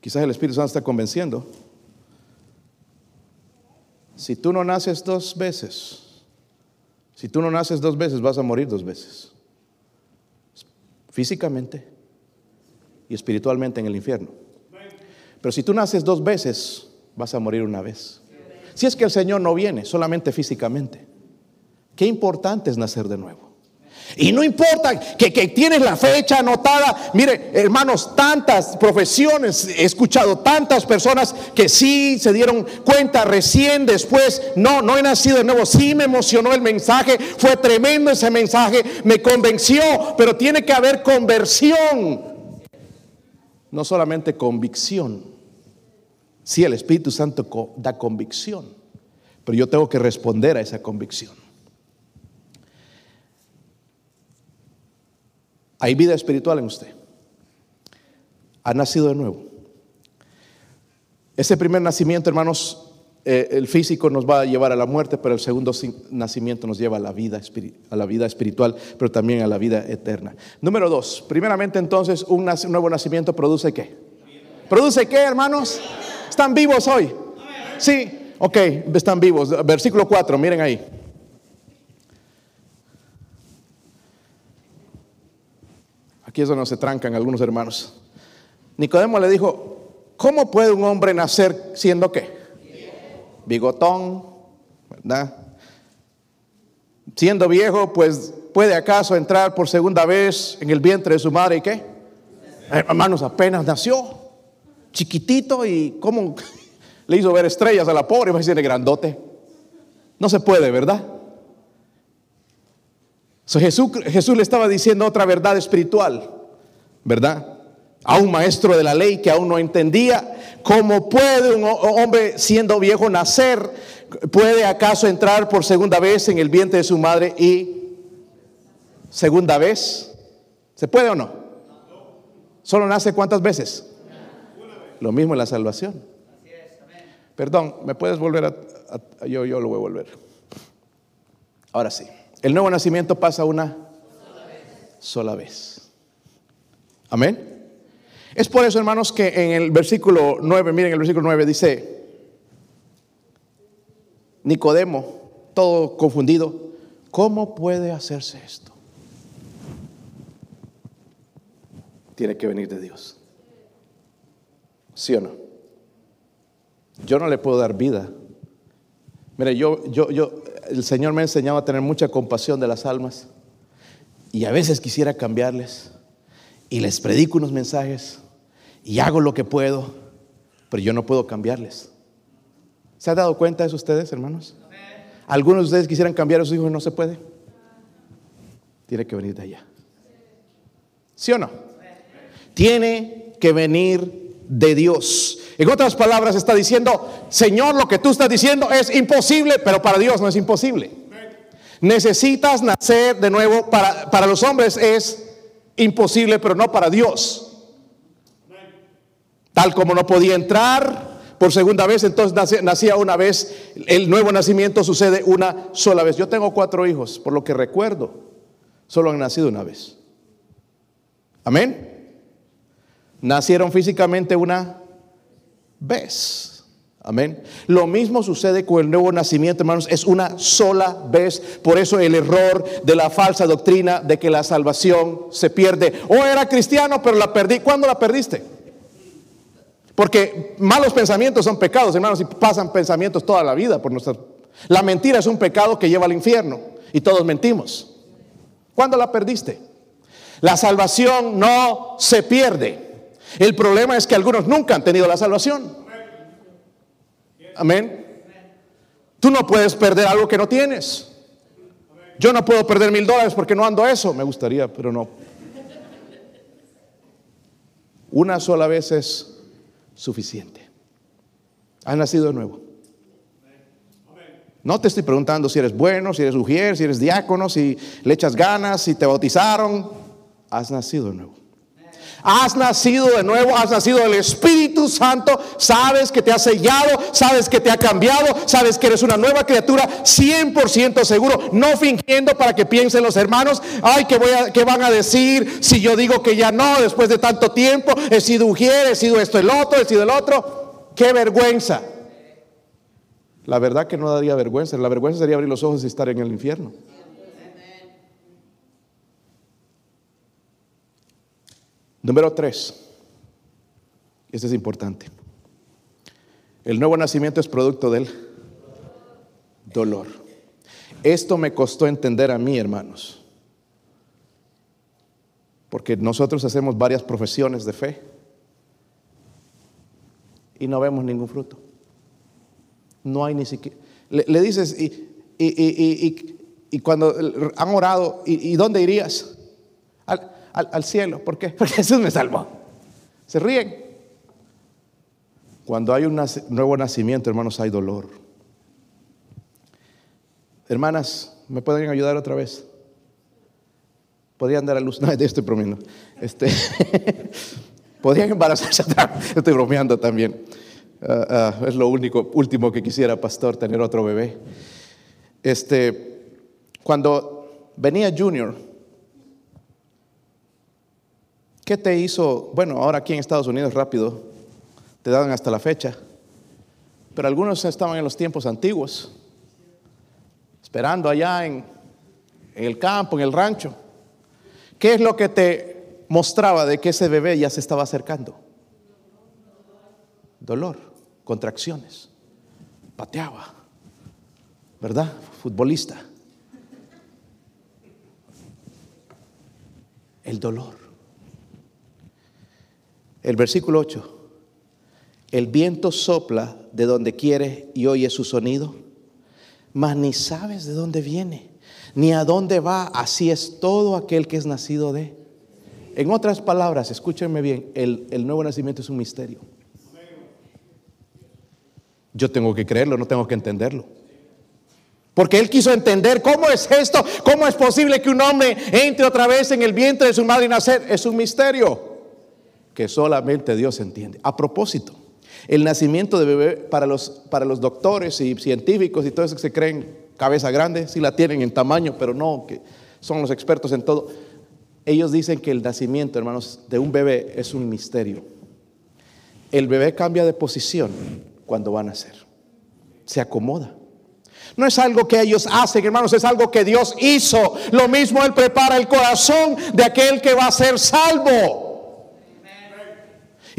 Quizás el Espíritu Santo está convenciendo. Si tú no naces dos veces, si tú no naces dos veces, vas a morir dos veces. Físicamente y espiritualmente en el infierno. Pero si tú naces dos veces, vas a morir una vez. Si es que el Señor no viene solamente físicamente, qué importante es nacer de nuevo. Y no importa que, tienes la fecha anotada. Mire, hermanos, tantas profesiones, he escuchado tantas personas que sí se dieron cuenta recién después, no, no he nacido de nuevo. Sí me emocionó el mensaje, fue tremendo ese mensaje, me convenció, pero tiene que haber conversión, no solamente convicción. Sí, el Espíritu Santo da convicción, pero yo tengo que responder a esa convicción. Hay vida espiritual en usted. Ha nacido de nuevo. Ese primer nacimiento, hermanos, eh, el físico nos va a llevar a la muerte, pero el segundo nacimiento nos lleva a la, vida, a la vida espiritual, pero también a la vida eterna. Número dos, primeramente entonces, un nuevo nacimiento produce qué? ¿Produce qué, hermanos? ¿Están vivos hoy? Sí, ok, están vivos. Versículo 4, miren ahí. Aquí es se trancan algunos hermanos. Nicodemo le dijo, ¿cómo puede un hombre nacer siendo qué? Bigotón, ¿verdad? Siendo viejo, pues puede acaso entrar por segunda vez en el vientre de su madre y qué? Hermanos, apenas nació chiquitito y cómo le hizo ver estrellas a la pobre, va grandote. No se puede, ¿verdad? Jesús, Jesús le estaba diciendo otra verdad espiritual, ¿verdad? a un maestro de la ley que aún no entendía cómo puede un hombre siendo viejo nacer, puede acaso entrar por segunda vez en el vientre de su madre y segunda vez, ¿se puede o no? ¿Solo nace cuántas veces? Lo mismo en la salvación. Perdón, ¿me puedes volver a, yo, yo lo voy a volver? Ahora sí, el nuevo nacimiento pasa una sola vez. Amén. Es por eso, hermanos, que en el versículo 9, miren el versículo 9 dice, Nicodemo, todo confundido, ¿cómo puede hacerse esto? Tiene que venir de Dios. ¿Sí o no? Yo no le puedo dar vida. Mire, yo, yo, yo, el Señor me ha enseñado a tener mucha compasión de las almas. Y a veces quisiera cambiarles. Y les predico unos mensajes. Y hago lo que puedo. Pero yo no puedo cambiarles. ¿Se han dado cuenta de eso ustedes, hermanos? Algunos de ustedes quisieran cambiar a sus hijos no se puede. Tiene que venir de allá. ¿Sí o no? Tiene que venir de Dios. En otras palabras, está diciendo, Señor, lo que tú estás diciendo es imposible, pero para Dios no es imposible. Necesitas nacer de nuevo. Para, para los hombres es imposible, pero no para Dios. Tal como no podía entrar por segunda vez, entonces nacía una vez, el nuevo nacimiento sucede una sola vez. Yo tengo cuatro hijos, por lo que recuerdo, solo han nacido una vez. Amén. Nacieron físicamente una vez. Amén. Lo mismo sucede con el nuevo nacimiento, hermanos, es una sola vez. Por eso el error de la falsa doctrina de que la salvación se pierde. O era cristiano, pero la perdí. ¿Cuándo la perdiste? Porque malos pensamientos son pecados, hermanos, y pasan pensamientos toda la vida por nuestra... La mentira es un pecado que lleva al infierno y todos mentimos. ¿Cuándo la perdiste? La salvación no se pierde. El problema es que algunos nunca han tenido la salvación. Amén. Tú no puedes perder algo que no tienes. Yo no puedo perder mil dólares porque no ando eso. Me gustaría, pero no. Una sola vez es suficiente. Has nacido de nuevo. No te estoy preguntando si eres bueno, si eres mujer, si eres diácono, si le echas ganas, si te bautizaron. Has nacido de nuevo. Has nacido de nuevo, has nacido del Espíritu Santo, sabes que te ha sellado, sabes que te ha cambiado, sabes que eres una nueva criatura, 100% seguro, no fingiendo para que piensen los hermanos, ay, ¿qué, voy a, ¿qué van a decir si yo digo que ya no, después de tanto tiempo, he sido mujer, he sido esto, el otro, he sido el otro? ¡Qué vergüenza! La verdad que no daría vergüenza, la vergüenza sería abrir los ojos y estar en el infierno. Número tres, este es importante. El nuevo nacimiento es producto del dolor. Esto me costó entender a mí, hermanos, porque nosotros hacemos varias profesiones de fe y no vemos ningún fruto. No hay ni siquiera. Le, dices, y, y, cuando han orado, ¿y, dónde irías? Al, cielo. ¿Por qué? Porque Jesús me salvó. Se ríen. Cuando hay un nuevo nacimiento, hermanos, hay dolor. Hermanas, ¿me pueden ayudar otra vez? Podrían dar a luz. No, estoy bromeando. Este, podrían embarazarse. Estoy bromeando también. Ah, ah, es lo único, último que quisiera, pastor, tener otro bebé. Este, cuando venía Junior, ¿Qué te hizo? Bueno, ahora aquí en Estados Unidos rápido, te dan hasta la fecha. Pero algunos estaban en los tiempos antiguos, esperando allá en, el campo, en el rancho. ¿Qué es lo que te mostraba de que ese bebé ya se estaba acercando? Dolor, contracciones, pateaba, ¿verdad? Futbolista. El dolor. El versículo 8. El viento sopla de donde quiere y oye su sonido, mas ni sabes de dónde viene, ni a dónde va. Así es todo aquel que es nacido de En otras palabras, escúchenme bien, el, el nuevo nacimiento es un misterio. Yo tengo que creerlo, no tengo que entenderlo. Porque él quiso entender cómo es esto, cómo es posible que un hombre entre otra vez en el vientre de su madre y nacer. Es un misterio que solamente Dios entiende. A propósito, el nacimiento de bebé para los, para los doctores y científicos y todos esos que se creen cabeza grande, sí la tienen en tamaño, pero no, que son los expertos en todo. Ellos dicen que el nacimiento, hermanos, de un bebé es un misterio. El bebé cambia de posición cuando va a nacer. Se acomoda. No es algo que ellos hacen, hermanos, es algo que Dios hizo. Lo mismo Él prepara el corazón de aquel que va a ser salvo.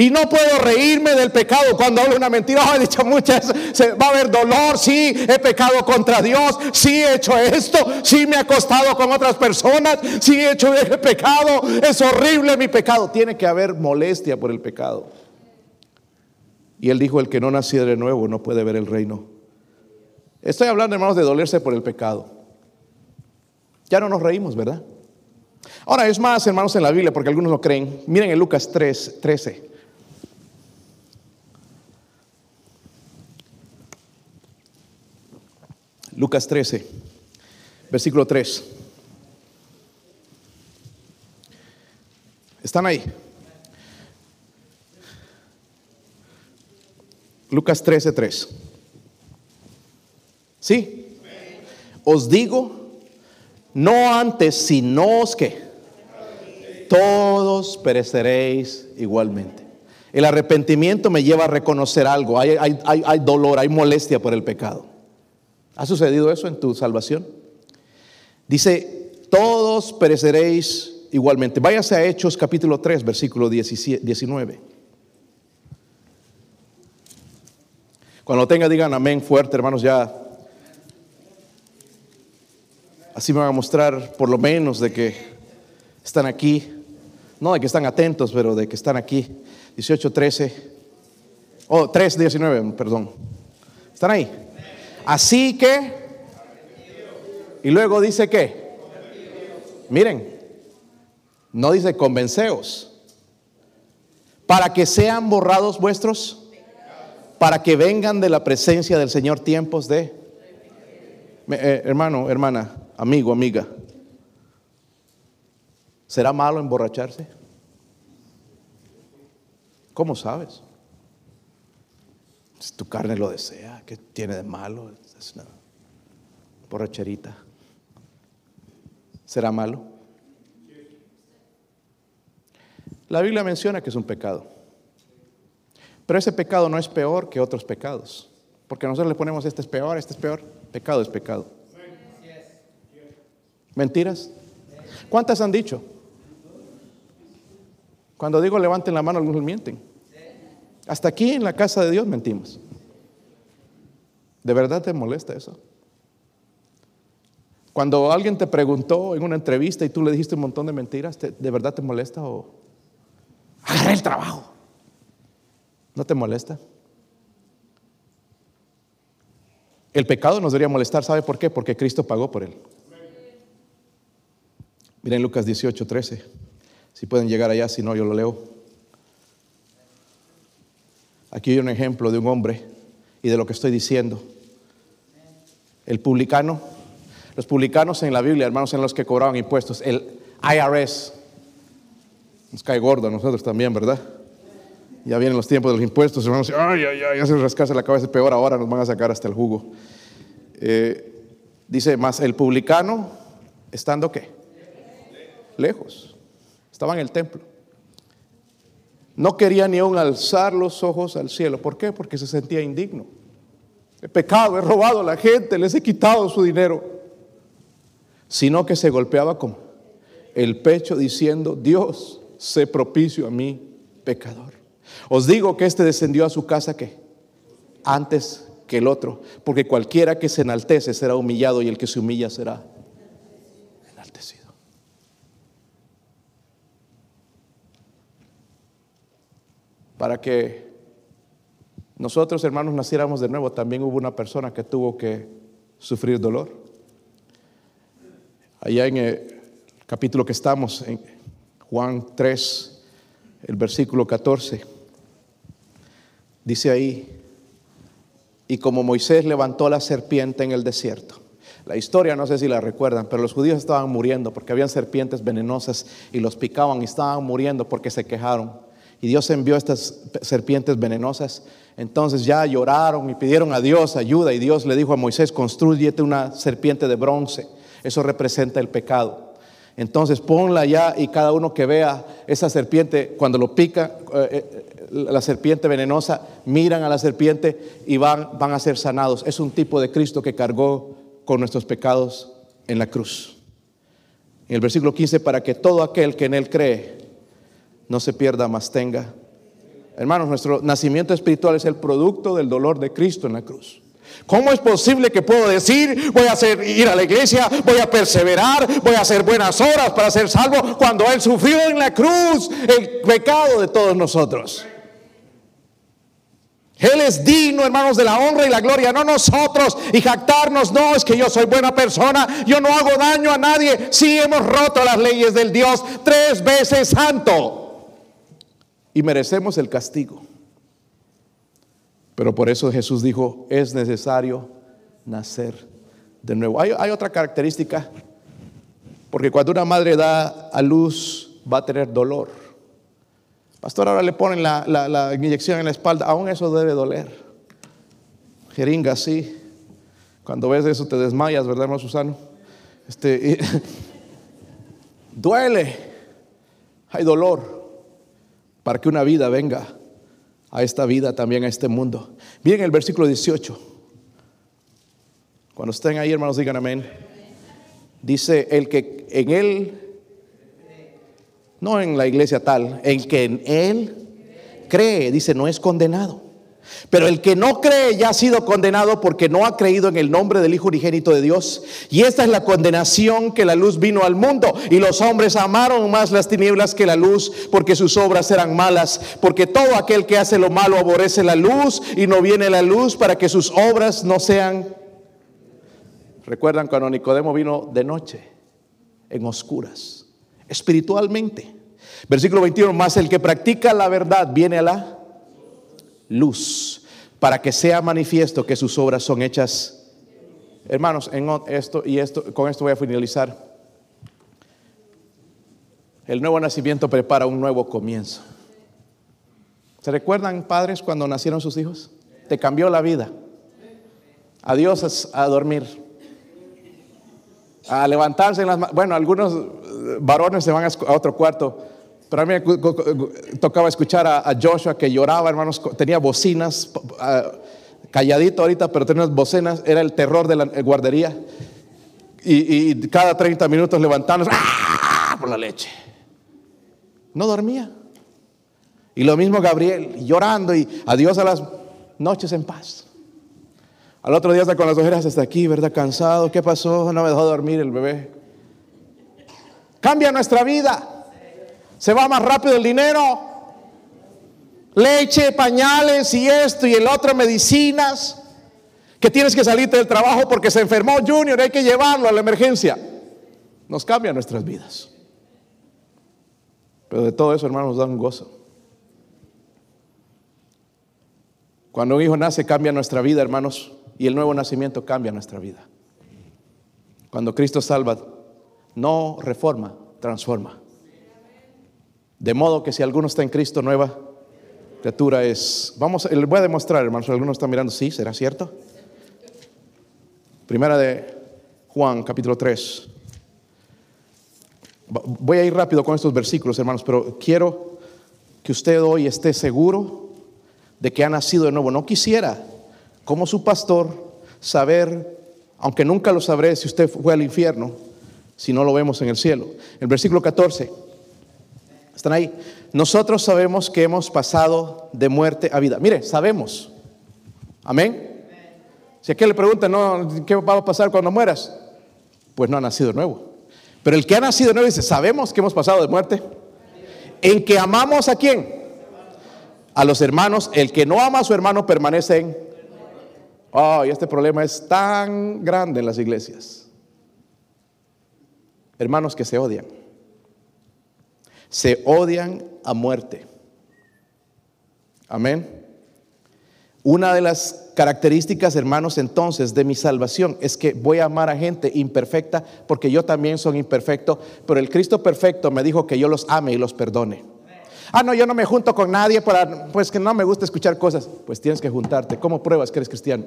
Y no puedo reírme del pecado cuando hablo una mentira. Oh, he dicho muchas, va a haber dolor. Sí, he pecado contra Dios. Sí, he hecho esto. Sí, me he acostado con otras personas. Sí, he hecho ese pecado. Es horrible mi pecado. Tiene que haber molestia por el pecado. Y él dijo, el que no nació de nuevo no puede ver el reino. Estoy hablando, hermanos, de dolerse por el pecado. Ya no nos reímos, ¿verdad? Ahora es más, hermanos, en la Biblia, porque algunos lo creen. Miren en Lucas 3, 13. Lucas 13, versículo 3. ¿Están ahí? Lucas 13, 3. ¿Sí? Os digo, no antes, sino que todos pereceréis igualmente. El arrepentimiento me lleva a reconocer algo. Hay, hay, hay, dolor, hay molestia por el pecado. ¿Ha sucedido eso en tu salvación? Dice, todos pereceréis igualmente. Váyase a Hechos capítulo 3, versículo 19. Cuando lo tenga, digan amén fuerte, hermanos, ya. Así me van a mostrar por lo menos de que están aquí. No de que están atentos, pero de que están aquí. 18, 13. Oh, 3, 19, perdón. ¿Están ahí? Así que. Y luego dice que. Miren, no dice convenceos. Para que sean borrados vuestros para que vengan de la presencia del Señor tiempos de... Eh, hermano, hermana, amigo, amiga, ¿será malo emborracharse? ¿Cómo sabes? Si tu carne lo desea, ¿qué tiene de malo? Es una. ¿Será malo? La Biblia menciona que es un pecado. Pero ese pecado no es peor que otros pecados. Porque nosotros le ponemos este es peor, este es peor. Pecado es pecado. ¿Mentiras? ¿Cuántas han dicho? Cuando digo levanten la mano, algunos mienten. Hasta aquí en la casa de Dios mentimos. ¿De verdad te molesta eso? Cuando alguien te preguntó en una entrevista y tú le dijiste un montón de mentiras, ¿de verdad te molesta o agarré el trabajo? ¿No te molesta? El pecado nos debería molestar, ¿sabe por qué? Porque Cristo pagó por él. Miren Lucas 18, 13. Si pueden llegar allá, si no, yo lo leo. Aquí hay un ejemplo de un hombre y de lo que estoy diciendo. El publicano, los publicanos en la Biblia, hermanos, en los que cobraban impuestos, el IRS, nos cae gordo a nosotros también, ¿verdad? Ya vienen los tiempos de los impuestos, hermanos. Ay, ay, ay, ya se rascarse la cabeza, peor ahora nos van a sacar hasta el jugo. Eh, dice, más el publicano, estando qué? Lejos. Estaba en el templo. No quería ni aún alzar los ojos al cielo. ¿Por qué? Porque se sentía indigno. He pecado, he robado a la gente, les he quitado su dinero. Sino que se golpeaba con el pecho diciendo, Dios, sé propicio a mí, pecador. Os digo que este descendió a su casa que antes que el otro, porque cualquiera que se enaltece será humillado y el que se humilla será Para que nosotros, hermanos, naciéramos de nuevo, también hubo una persona que tuvo que sufrir dolor. Allá en el capítulo que estamos, en Juan 3, el versículo 14. Dice ahí, y como Moisés levantó la serpiente en el desierto. La historia no sé si la recuerdan, pero los judíos estaban muriendo porque habían serpientes venenosas y los picaban y estaban muriendo porque se quejaron. Y Dios envió estas serpientes venenosas. Entonces ya lloraron y pidieron a Dios ayuda y Dios le dijo a Moisés, construyete una serpiente de bronce. Eso representa el pecado. Entonces ponla ya y cada uno que vea esa serpiente, cuando lo pica eh, eh, la serpiente venenosa, miran a la serpiente y van, van a ser sanados. Es un tipo de Cristo que cargó con nuestros pecados en la cruz. En el versículo 15, para que todo aquel que en Él cree no se pierda, más tenga. Hermanos, nuestro nacimiento espiritual es el producto del dolor de Cristo en la cruz. ¿Cómo es posible que puedo decir, voy a hacer, ir a la iglesia, voy a perseverar, voy a hacer buenas horas para ser salvo, cuando Él sufrió en la cruz el pecado de todos nosotros? Él es digno, hermanos, de la honra y la gloria, no nosotros. Y jactarnos, no, es que yo soy buena persona, yo no hago daño a nadie. Sí hemos roto las leyes del Dios tres veces santo. Y merecemos el castigo. Pero por eso Jesús dijo, es necesario nacer de nuevo. Hay, otra característica, porque cuando una madre da a luz va a tener dolor. Pastor, ahora le ponen la, inyección en la espalda, aún eso debe doler. Jeringa, sí. Cuando ves eso te desmayas, ¿verdad, hermano Susano? Este, duele, hay dolor para que una vida venga a esta vida, también a este mundo. Miren el versículo 18. Cuando estén ahí, hermanos, digan amén. Dice, el que en él, no en la iglesia tal, el que en él cree, dice, no es condenado. Pero el que no cree ya ha sido condenado porque no ha creído en el nombre del Hijo unigénito de Dios. Y esta es la condenación que la luz vino al mundo. Y los hombres amaron más las tinieblas que la luz porque sus obras eran malas. Porque todo aquel que hace lo malo aborrece la luz y no viene la luz para que sus obras no sean. Recuerdan cuando Nicodemo vino de noche, en oscuras, espiritualmente. Versículo 21, más el que practica la verdad viene a la luz, para que sea manifiesto que sus obras son hechas. Hermanos, en esto y esto, con esto voy a finalizar. El nuevo nacimiento prepara un nuevo comienzo. ¿Se recuerdan, padres, cuando nacieron sus hijos? Te cambió la vida. Adiós a dormir. A levantarse en las Bueno, algunos varones se van a otro cuarto pero a mí me tocaba escuchar a, Joshua que lloraba, hermanos, tenía bocinas, calladito ahorita, pero tenía bocinas, era el terror de la guardería. Y, cada 30 minutos levantándose ¡ah! por la leche. No dormía. Y lo mismo Gabriel, llorando y adiós a las noches en paz. Al otro día está con las ojeras hasta aquí, ¿verdad? Cansado. ¿Qué pasó? No me dejó dormir el bebé. Cambia nuestra vida. Se va más rápido el dinero. Leche, pañales y esto y el otro, medicinas. Que tienes que salirte del trabajo porque se enfermó Junior, hay que llevarlo a la emergencia. Nos cambia nuestras vidas. Pero de todo eso, hermanos, nos da un gozo. Cuando un hijo nace, cambia nuestra vida, hermanos, y el nuevo nacimiento cambia nuestra vida. Cuando Cristo salva, no reforma, transforma. De modo que si alguno está en Cristo, nueva criatura es. Vamos, les voy a demostrar, hermanos, si alguno está mirando, sí, ¿será cierto? Primera de Juan, capítulo 3. Voy a ir rápido con estos versículos, hermanos, pero quiero que usted hoy esté seguro de que ha nacido de nuevo. No quisiera, como su pastor, saber, aunque nunca lo sabré si usted fue al infierno, si no lo vemos en el cielo. El versículo 14. ¿Están ahí? Nosotros sabemos que hemos pasado de muerte a vida. Mire, sabemos. Amén. Si aquí le preguntan, no, ¿qué va a pasar cuando mueras? Pues no ha nacido nuevo. Pero el que ha nacido nuevo dice, sabemos que hemos pasado de muerte. En que amamos a quién? A los hermanos. El que no ama a su hermano permanece en... Oh, y este problema es tan grande en las iglesias. Hermanos que se odian. Se odian a muerte. Amén. Una de las características, hermanos, entonces de mi salvación es que voy a amar a gente imperfecta porque yo también soy imperfecto, pero el Cristo perfecto me dijo que yo los ame y los perdone. Ah, no, yo no me junto con nadie para, pues que no me gusta escuchar cosas. Pues tienes que juntarte. ¿Cómo pruebas que eres cristiano?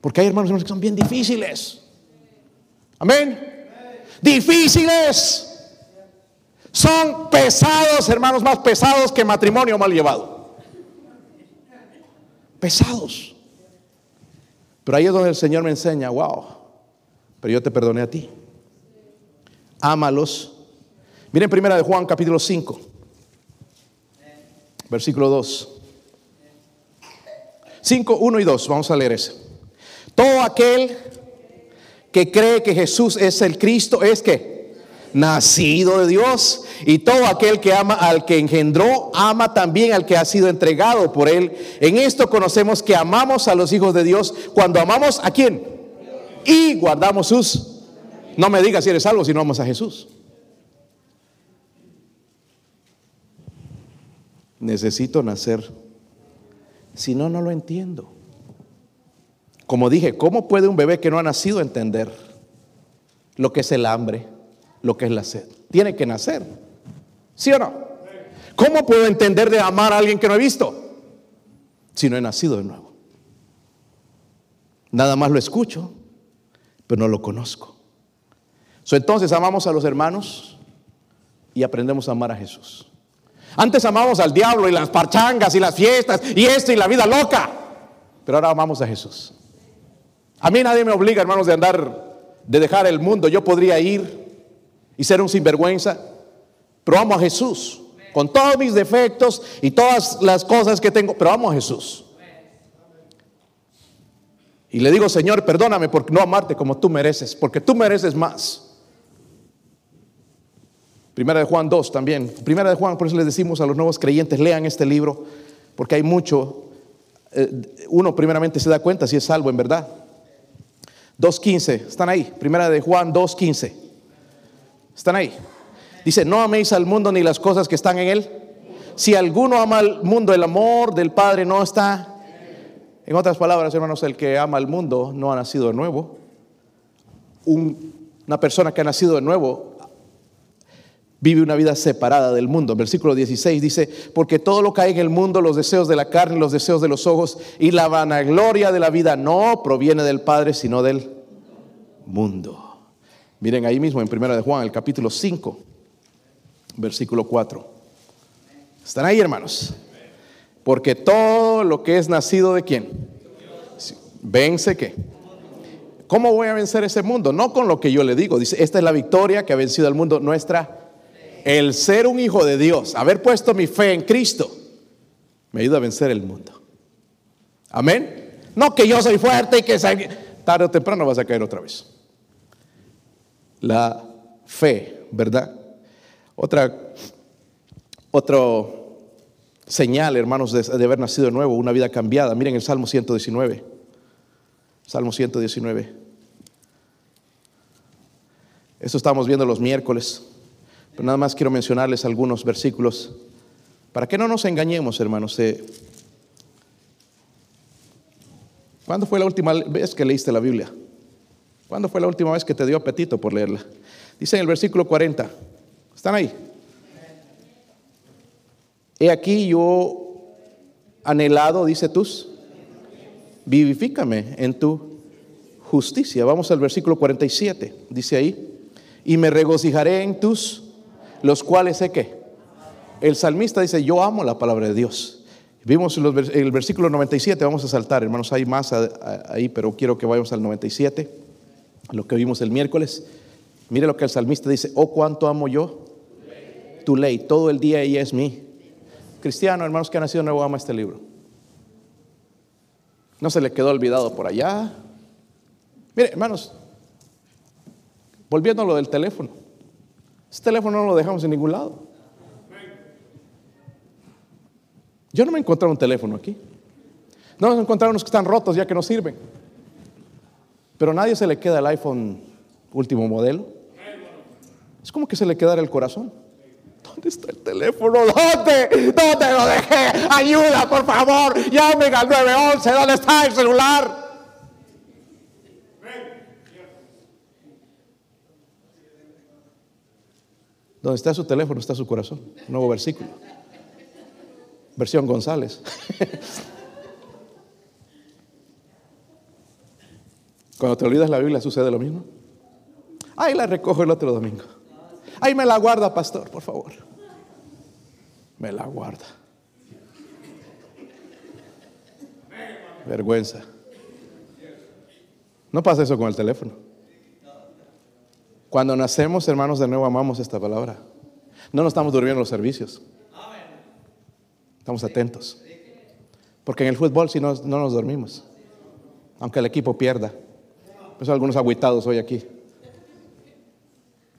Porque hay hermanos que son bien difíciles. Amén. Difíciles. Son pesados, hermanos, más pesados que matrimonio mal llevado. Pesados. Pero ahí es donde el Señor me enseña, wow, pero yo te perdoné a ti. Ámalos. Miren primera de Juan capítulo 5, versículo 2. 5, 1 y 2, vamos a leer ese. Todo aquel que cree que Jesús es el Cristo es que nacido de Dios. Y todo aquel que ama al que engendró, ama también al que ha sido entregado por él. En esto conocemos que amamos a los hijos de Dios cuando amamos a quién. Y guardamos sus... No me digas si eres salvo si no amas a Jesús. Necesito nacer. Si no, no lo entiendo. Como dije, ¿cómo puede un bebé que no ha nacido entender lo que es el hambre? Lo que es la sed. Tiene que nacer. ¿Sí o no? ¿Cómo puedo entender de amar a alguien que no he visto? Si no he nacido de nuevo. Nada más lo escucho, pero no lo conozco. entonces amamos a los hermanos y aprendemos a amar a Jesús. Antes amamos al diablo y las parchangas y las fiestas y esto y la vida loca. Pero ahora amamos a Jesús. A mí nadie me obliga, hermanos, de andar, de dejar el mundo. Yo podría ir y ser un sinvergüenza, pero amo a Jesús con todos mis defectos y todas las cosas que tengo, pero amo a Jesús. Y le digo, Señor, perdóname por no amarte como tú mereces, porque tú mereces más. Primera de Juan 2 también. Primera de Juan, por eso les decimos a los nuevos creyentes, lean este libro, porque hay mucho. Eh, uno primeramente se da cuenta si es salvo en verdad. 2.15, están ahí. Primera de Juan 2.15. ¿Están ahí? Dice, no améis al mundo ni las cosas que están en él. Si alguno ama al mundo, el amor del Padre no está. En otras palabras, hermanos, el que ama al mundo no ha nacido de nuevo. una persona que ha nacido de nuevo vive una vida separada del mundo. Versículo 16 dice, porque todo lo que hay en el mundo, los deseos de la carne, los deseos de los ojos y la vanagloria de la vida no proviene del Padre, sino del mundo. Miren ahí mismo en Primera de Juan, el capítulo 5, versículo 4. ¿Están ahí, hermanos? Porque todo lo que es nacido de quién? Vence qué? ¿Cómo voy a vencer ese mundo? No con lo que yo le digo. Dice, esta es la victoria que ha vencido al mundo nuestra. El ser un hijo de Dios, haber puesto mi fe en Cristo, me ayuda a vencer el mundo. Amén. No que yo soy fuerte y que tarde o temprano vas a caer otra vez la fe, ¿verdad? Otra, otro señal, hermanos, de, haber nacido de nuevo, una vida cambiada. Miren el Salmo 119. Salmo 119. Eso estamos viendo los miércoles. Pero nada más quiero mencionarles algunos versículos para que no nos engañemos, hermanos. ¿Cuándo fue la última vez que leíste la Biblia? ¿Cuándo fue la última vez que te dio apetito por leerla? Dice en el versículo 40. ¿Están ahí? He aquí yo anhelado, dice tus, vivifícame en tu justicia. Vamos al versículo 47. Dice ahí, y me regocijaré en tus, los cuales sé que. El salmista dice, yo amo la palabra de Dios. Vimos el versículo 97, vamos a saltar, hermanos, hay más ahí, pero quiero que vayamos al 97 lo que vimos el miércoles. Mire lo que el salmista dice, oh cuánto amo yo tu ley, todo el día ella es mi. Cristiano, hermanos que han nacido nuevo, ama este libro. No se le quedó olvidado por allá. Mire, hermanos, volviendo a lo del teléfono. Este teléfono no lo dejamos en ningún lado. Yo no me he encontrado un teléfono aquí. No me he encontrado unos que están rotos ya que no sirven. Pero nadie se le queda el iPhone último modelo. Es como que se le quedara el corazón. ¿Dónde está el teléfono? ¿Dónde? ¿Dónde lo dejé? Ayuda, por favor. Llamen al 911. ¿Dónde está el celular? Donde está su teléfono está su corazón. Nuevo versículo. Versión González. Cuando te olvidas la Biblia sucede lo mismo. Ahí la recojo el otro domingo. Ahí me la guarda, pastor, por favor. Me la guarda. Vergüenza. No pasa eso con el teléfono. Cuando nacemos, hermanos, de nuevo amamos esta palabra. No nos estamos durmiendo los servicios. Estamos atentos. Porque en el fútbol si no, no nos dormimos. Aunque el equipo pierda. Por eso algunos aguitados hoy aquí.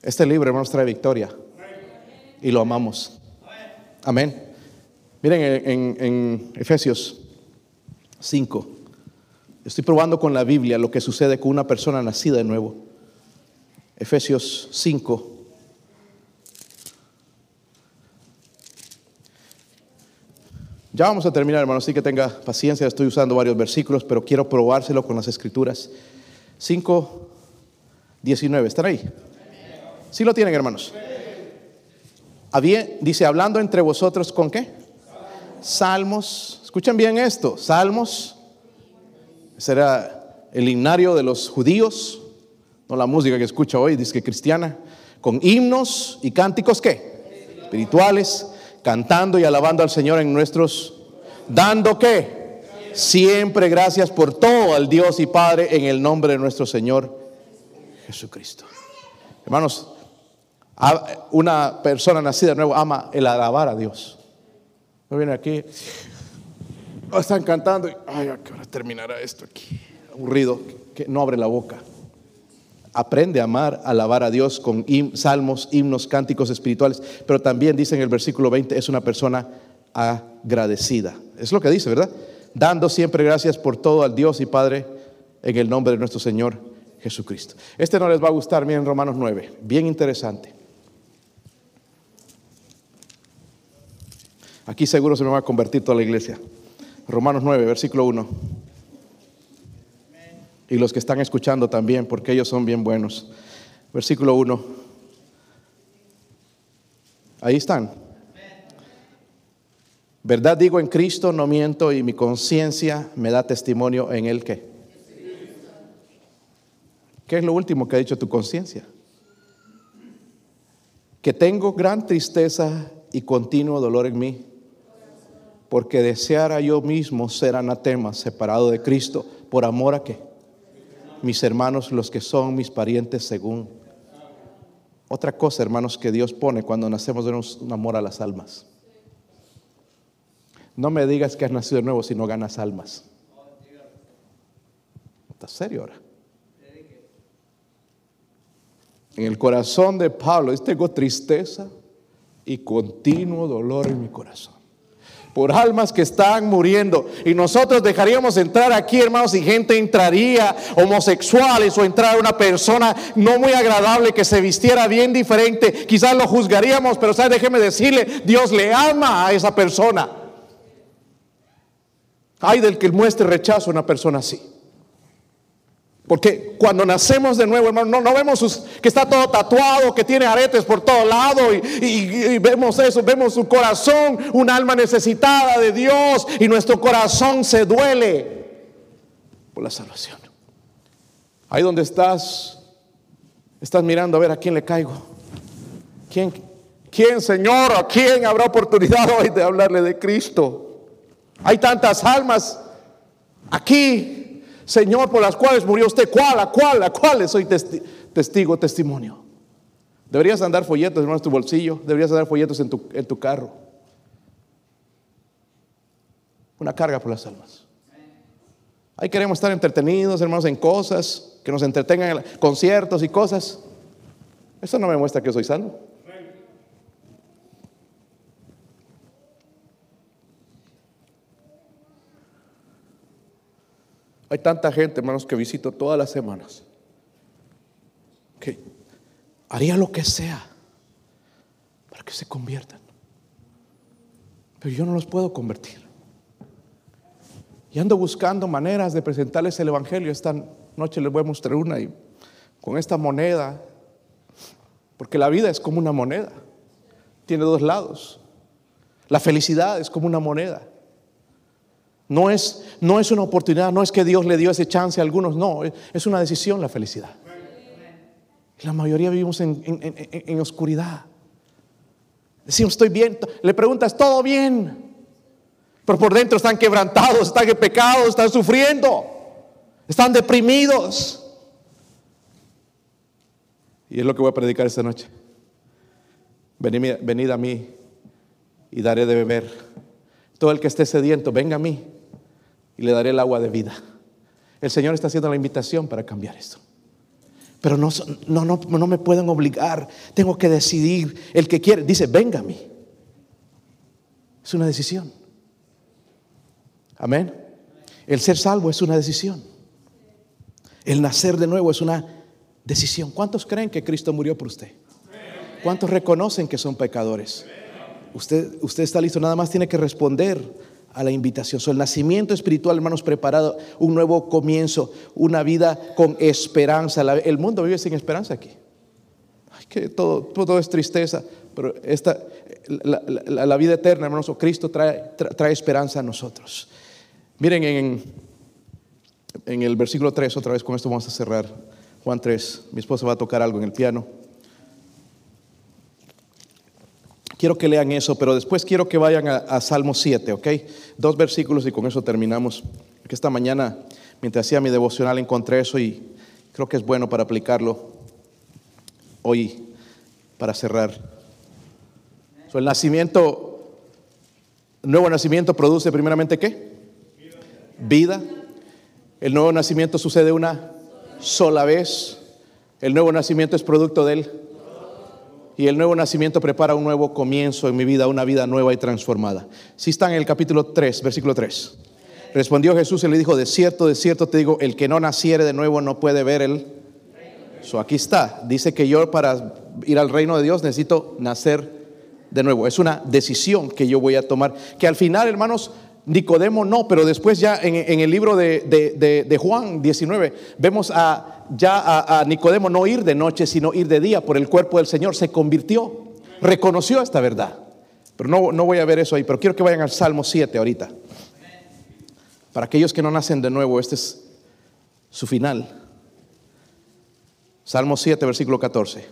Este libro, hermanos, trae victoria. Y lo amamos. Amén. Miren en, en Efesios 5. Estoy probando con la Biblia lo que sucede con una persona nacida de nuevo. Efesios 5. Ya vamos a terminar, hermanos, así que tenga paciencia. Estoy usando varios versículos, pero quiero probárselo con las escrituras. 5, 19. ¿Están ahí? ¿Sí lo tienen, hermanos? Había, dice, hablando entre vosotros con qué? Salmos. Escuchen bien esto. Salmos. Será el himnario de los judíos. No la música que escucha hoy, dice que cristiana. Con himnos y cánticos qué? Espirituales. Cantando y alabando al Señor en nuestros. Dando qué? Siempre gracias por todo al Dios y Padre en el nombre de nuestro Señor Jesucristo. Hermanos, una persona nacida de nuevo ama el alabar a Dios. No viene aquí, están cantando ay, ¿a qué hora terminará esto aquí? Aburrido, que no abre la boca. Aprende a amar, a alabar a Dios con salmos, himnos, cánticos espirituales, pero también dice en el versículo 20, es una persona agradecida. Es lo que dice, ¿verdad? Dando siempre gracias por todo al Dios y Padre en el nombre de nuestro Señor Jesucristo. Este no les va a gustar, miren Romanos 9, bien interesante. Aquí seguro se me va a convertir toda la iglesia. Romanos 9, versículo 1. Y los que están escuchando también, porque ellos son bien buenos. Versículo 1. Ahí están. Verdad digo en Cristo, no miento y mi conciencia me da testimonio en Él que. ¿Qué es lo último que ha dicho tu conciencia? Que tengo gran tristeza y continuo dolor en mí porque deseara yo mismo ser anatema, separado de Cristo, por amor a qué? Mis hermanos, los que son mis parientes según. Otra cosa, hermanos, que Dios pone cuando nacemos de un amor a las almas. No me digas que has nacido de nuevo si no ganas almas. ¿Estás serio ahora? En el corazón de Pablo, tengo tristeza y continuo dolor en mi corazón por almas que están muriendo. Y nosotros dejaríamos entrar aquí, hermanos, y gente entraría, homosexuales, o entrar una persona no muy agradable que se vistiera bien diferente. Quizás lo juzgaríamos, pero ¿sabe? déjeme decirle, Dios le ama a esa persona. Hay del que muestre rechazo a una persona así. Porque cuando nacemos de nuevo, hermano, no, vemos que está todo tatuado, que tiene aretes por todo lado y, vemos eso, vemos su corazón, un alma necesitada de Dios y nuestro corazón se duele por la salvación. Ahí donde estás, estás mirando a ver a quién le caigo. ¿Quién, quién Señor, a quién habrá oportunidad hoy de hablarle de Cristo? Hay tantas almas aquí Señor, por las cuales murió usted, ¿cuál, a cuál, a cuáles soy testigo, testimonio? Deberías andar folletos, en tu bolsillo, deberías andar folletos en tu, en tu carro. Una carga por las almas. Ahí queremos estar entretenidos, hermanos, en cosas, que nos entretengan en conciertos y cosas. Eso no me muestra que soy salvo. Hay tanta gente, hermanos, que visito todas las semanas, que haría lo que sea para que se conviertan. Pero yo no los puedo convertir. Y ando buscando maneras de presentarles el Evangelio. Esta noche les voy a mostrar una y con esta moneda, porque la vida es como una moneda, tiene dos lados. La felicidad es como una moneda. No es, no es una oportunidad, no es que Dios le dio ese chance a algunos, no, es una decisión la felicidad. La mayoría vivimos en, en oscuridad. Decimos, estoy bien. Le preguntas, ¿todo bien? Pero por dentro están quebrantados, están en pecado, están sufriendo, están deprimidos. Y es lo que voy a predicar esta noche. Venid, venid a mí y daré de beber. Todo el que esté sediento, venga a mí y le daré el agua de vida. El Señor está haciendo la invitación para cambiar esto. Pero no, no, no, no me pueden obligar. Tengo que decidir. El que quiere, dice, venga a mí. Es una decisión. Amén. El ser salvo es una decisión. El nacer de nuevo es una decisión. ¿Cuántos creen que Cristo murió por usted? ¿Cuántos reconocen que son pecadores? Usted, usted está listo, nada más tiene que responder a la invitación. el nacimiento espiritual, hermanos, preparado, un nuevo comienzo, una vida con esperanza. el mundo vive sin esperanza aquí. que todo, todo es tristeza, pero esta, la, vida eterna, hermanos, Cristo trae, trae, esperanza a nosotros. Miren en, en el versículo 3, otra vez con esto vamos a cerrar. Juan 3, mi esposa va a tocar algo en el piano. Quiero que lean eso, pero después quiero que vayan a, Salmo 7, ¿ok? Dos versículos y con eso terminamos. Esta mañana, mientras hacía mi devocional, encontré eso y creo que es bueno para aplicarlo hoy, para cerrar. el nacimiento, nuevo nacimiento produce primeramente qué? Vida. El nuevo nacimiento sucede una sola vez. El nuevo nacimiento es producto del y el nuevo nacimiento prepara un nuevo comienzo en mi vida, una vida nueva y transformada. Si está en el capítulo 3, versículo 3. Respondió Jesús y le dijo, de cierto, de cierto te digo, el que no naciere de nuevo no puede ver el... So, aquí está, dice que yo para ir al reino de Dios necesito nacer de nuevo. Es una decisión que yo voy a tomar, que al final, hermanos, Nicodemo no, pero después ya en, el libro de, de, Juan 19 vemos a, ya a, Nicodemo no ir de noche, sino ir de día por el cuerpo del Señor. Se convirtió, reconoció esta verdad. Pero no, no voy a ver eso ahí, pero quiero que vayan al Salmo 7 ahorita. Para aquellos que no nacen de nuevo, este es su final. Salmo 7, versículo 14.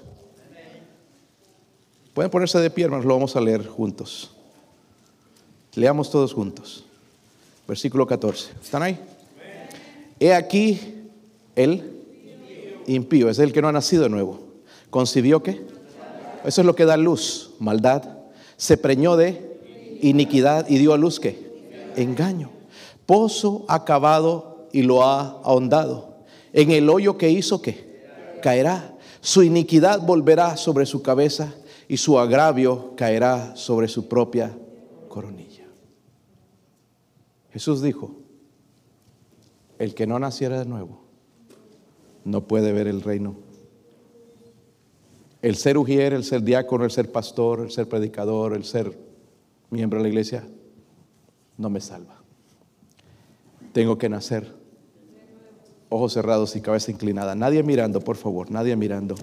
Pueden ponerse de pie, hermanos, lo vamos a leer juntos. Leamos todos juntos. Versículo 14. ¿Están ahí? He aquí el impío, es el que no ha nacido de nuevo. ¿Concibió qué? Eso es lo que da luz, maldad. Se preñó de iniquidad y dio a luz qué? Engaño. Pozo acabado y lo ha ahondado. En el hoyo que hizo qué? Caerá. Su iniquidad volverá sobre su cabeza y su agravio caerá sobre su propia coronilla. Jesús dijo, el que no naciera de nuevo no puede ver el reino. El ser ujier, el ser diácono, el ser pastor, el ser predicador, el ser miembro de la iglesia, no me salva. Tengo que nacer. Ojos cerrados y cabeza inclinada. Nadie mirando, por favor, nadie mirando.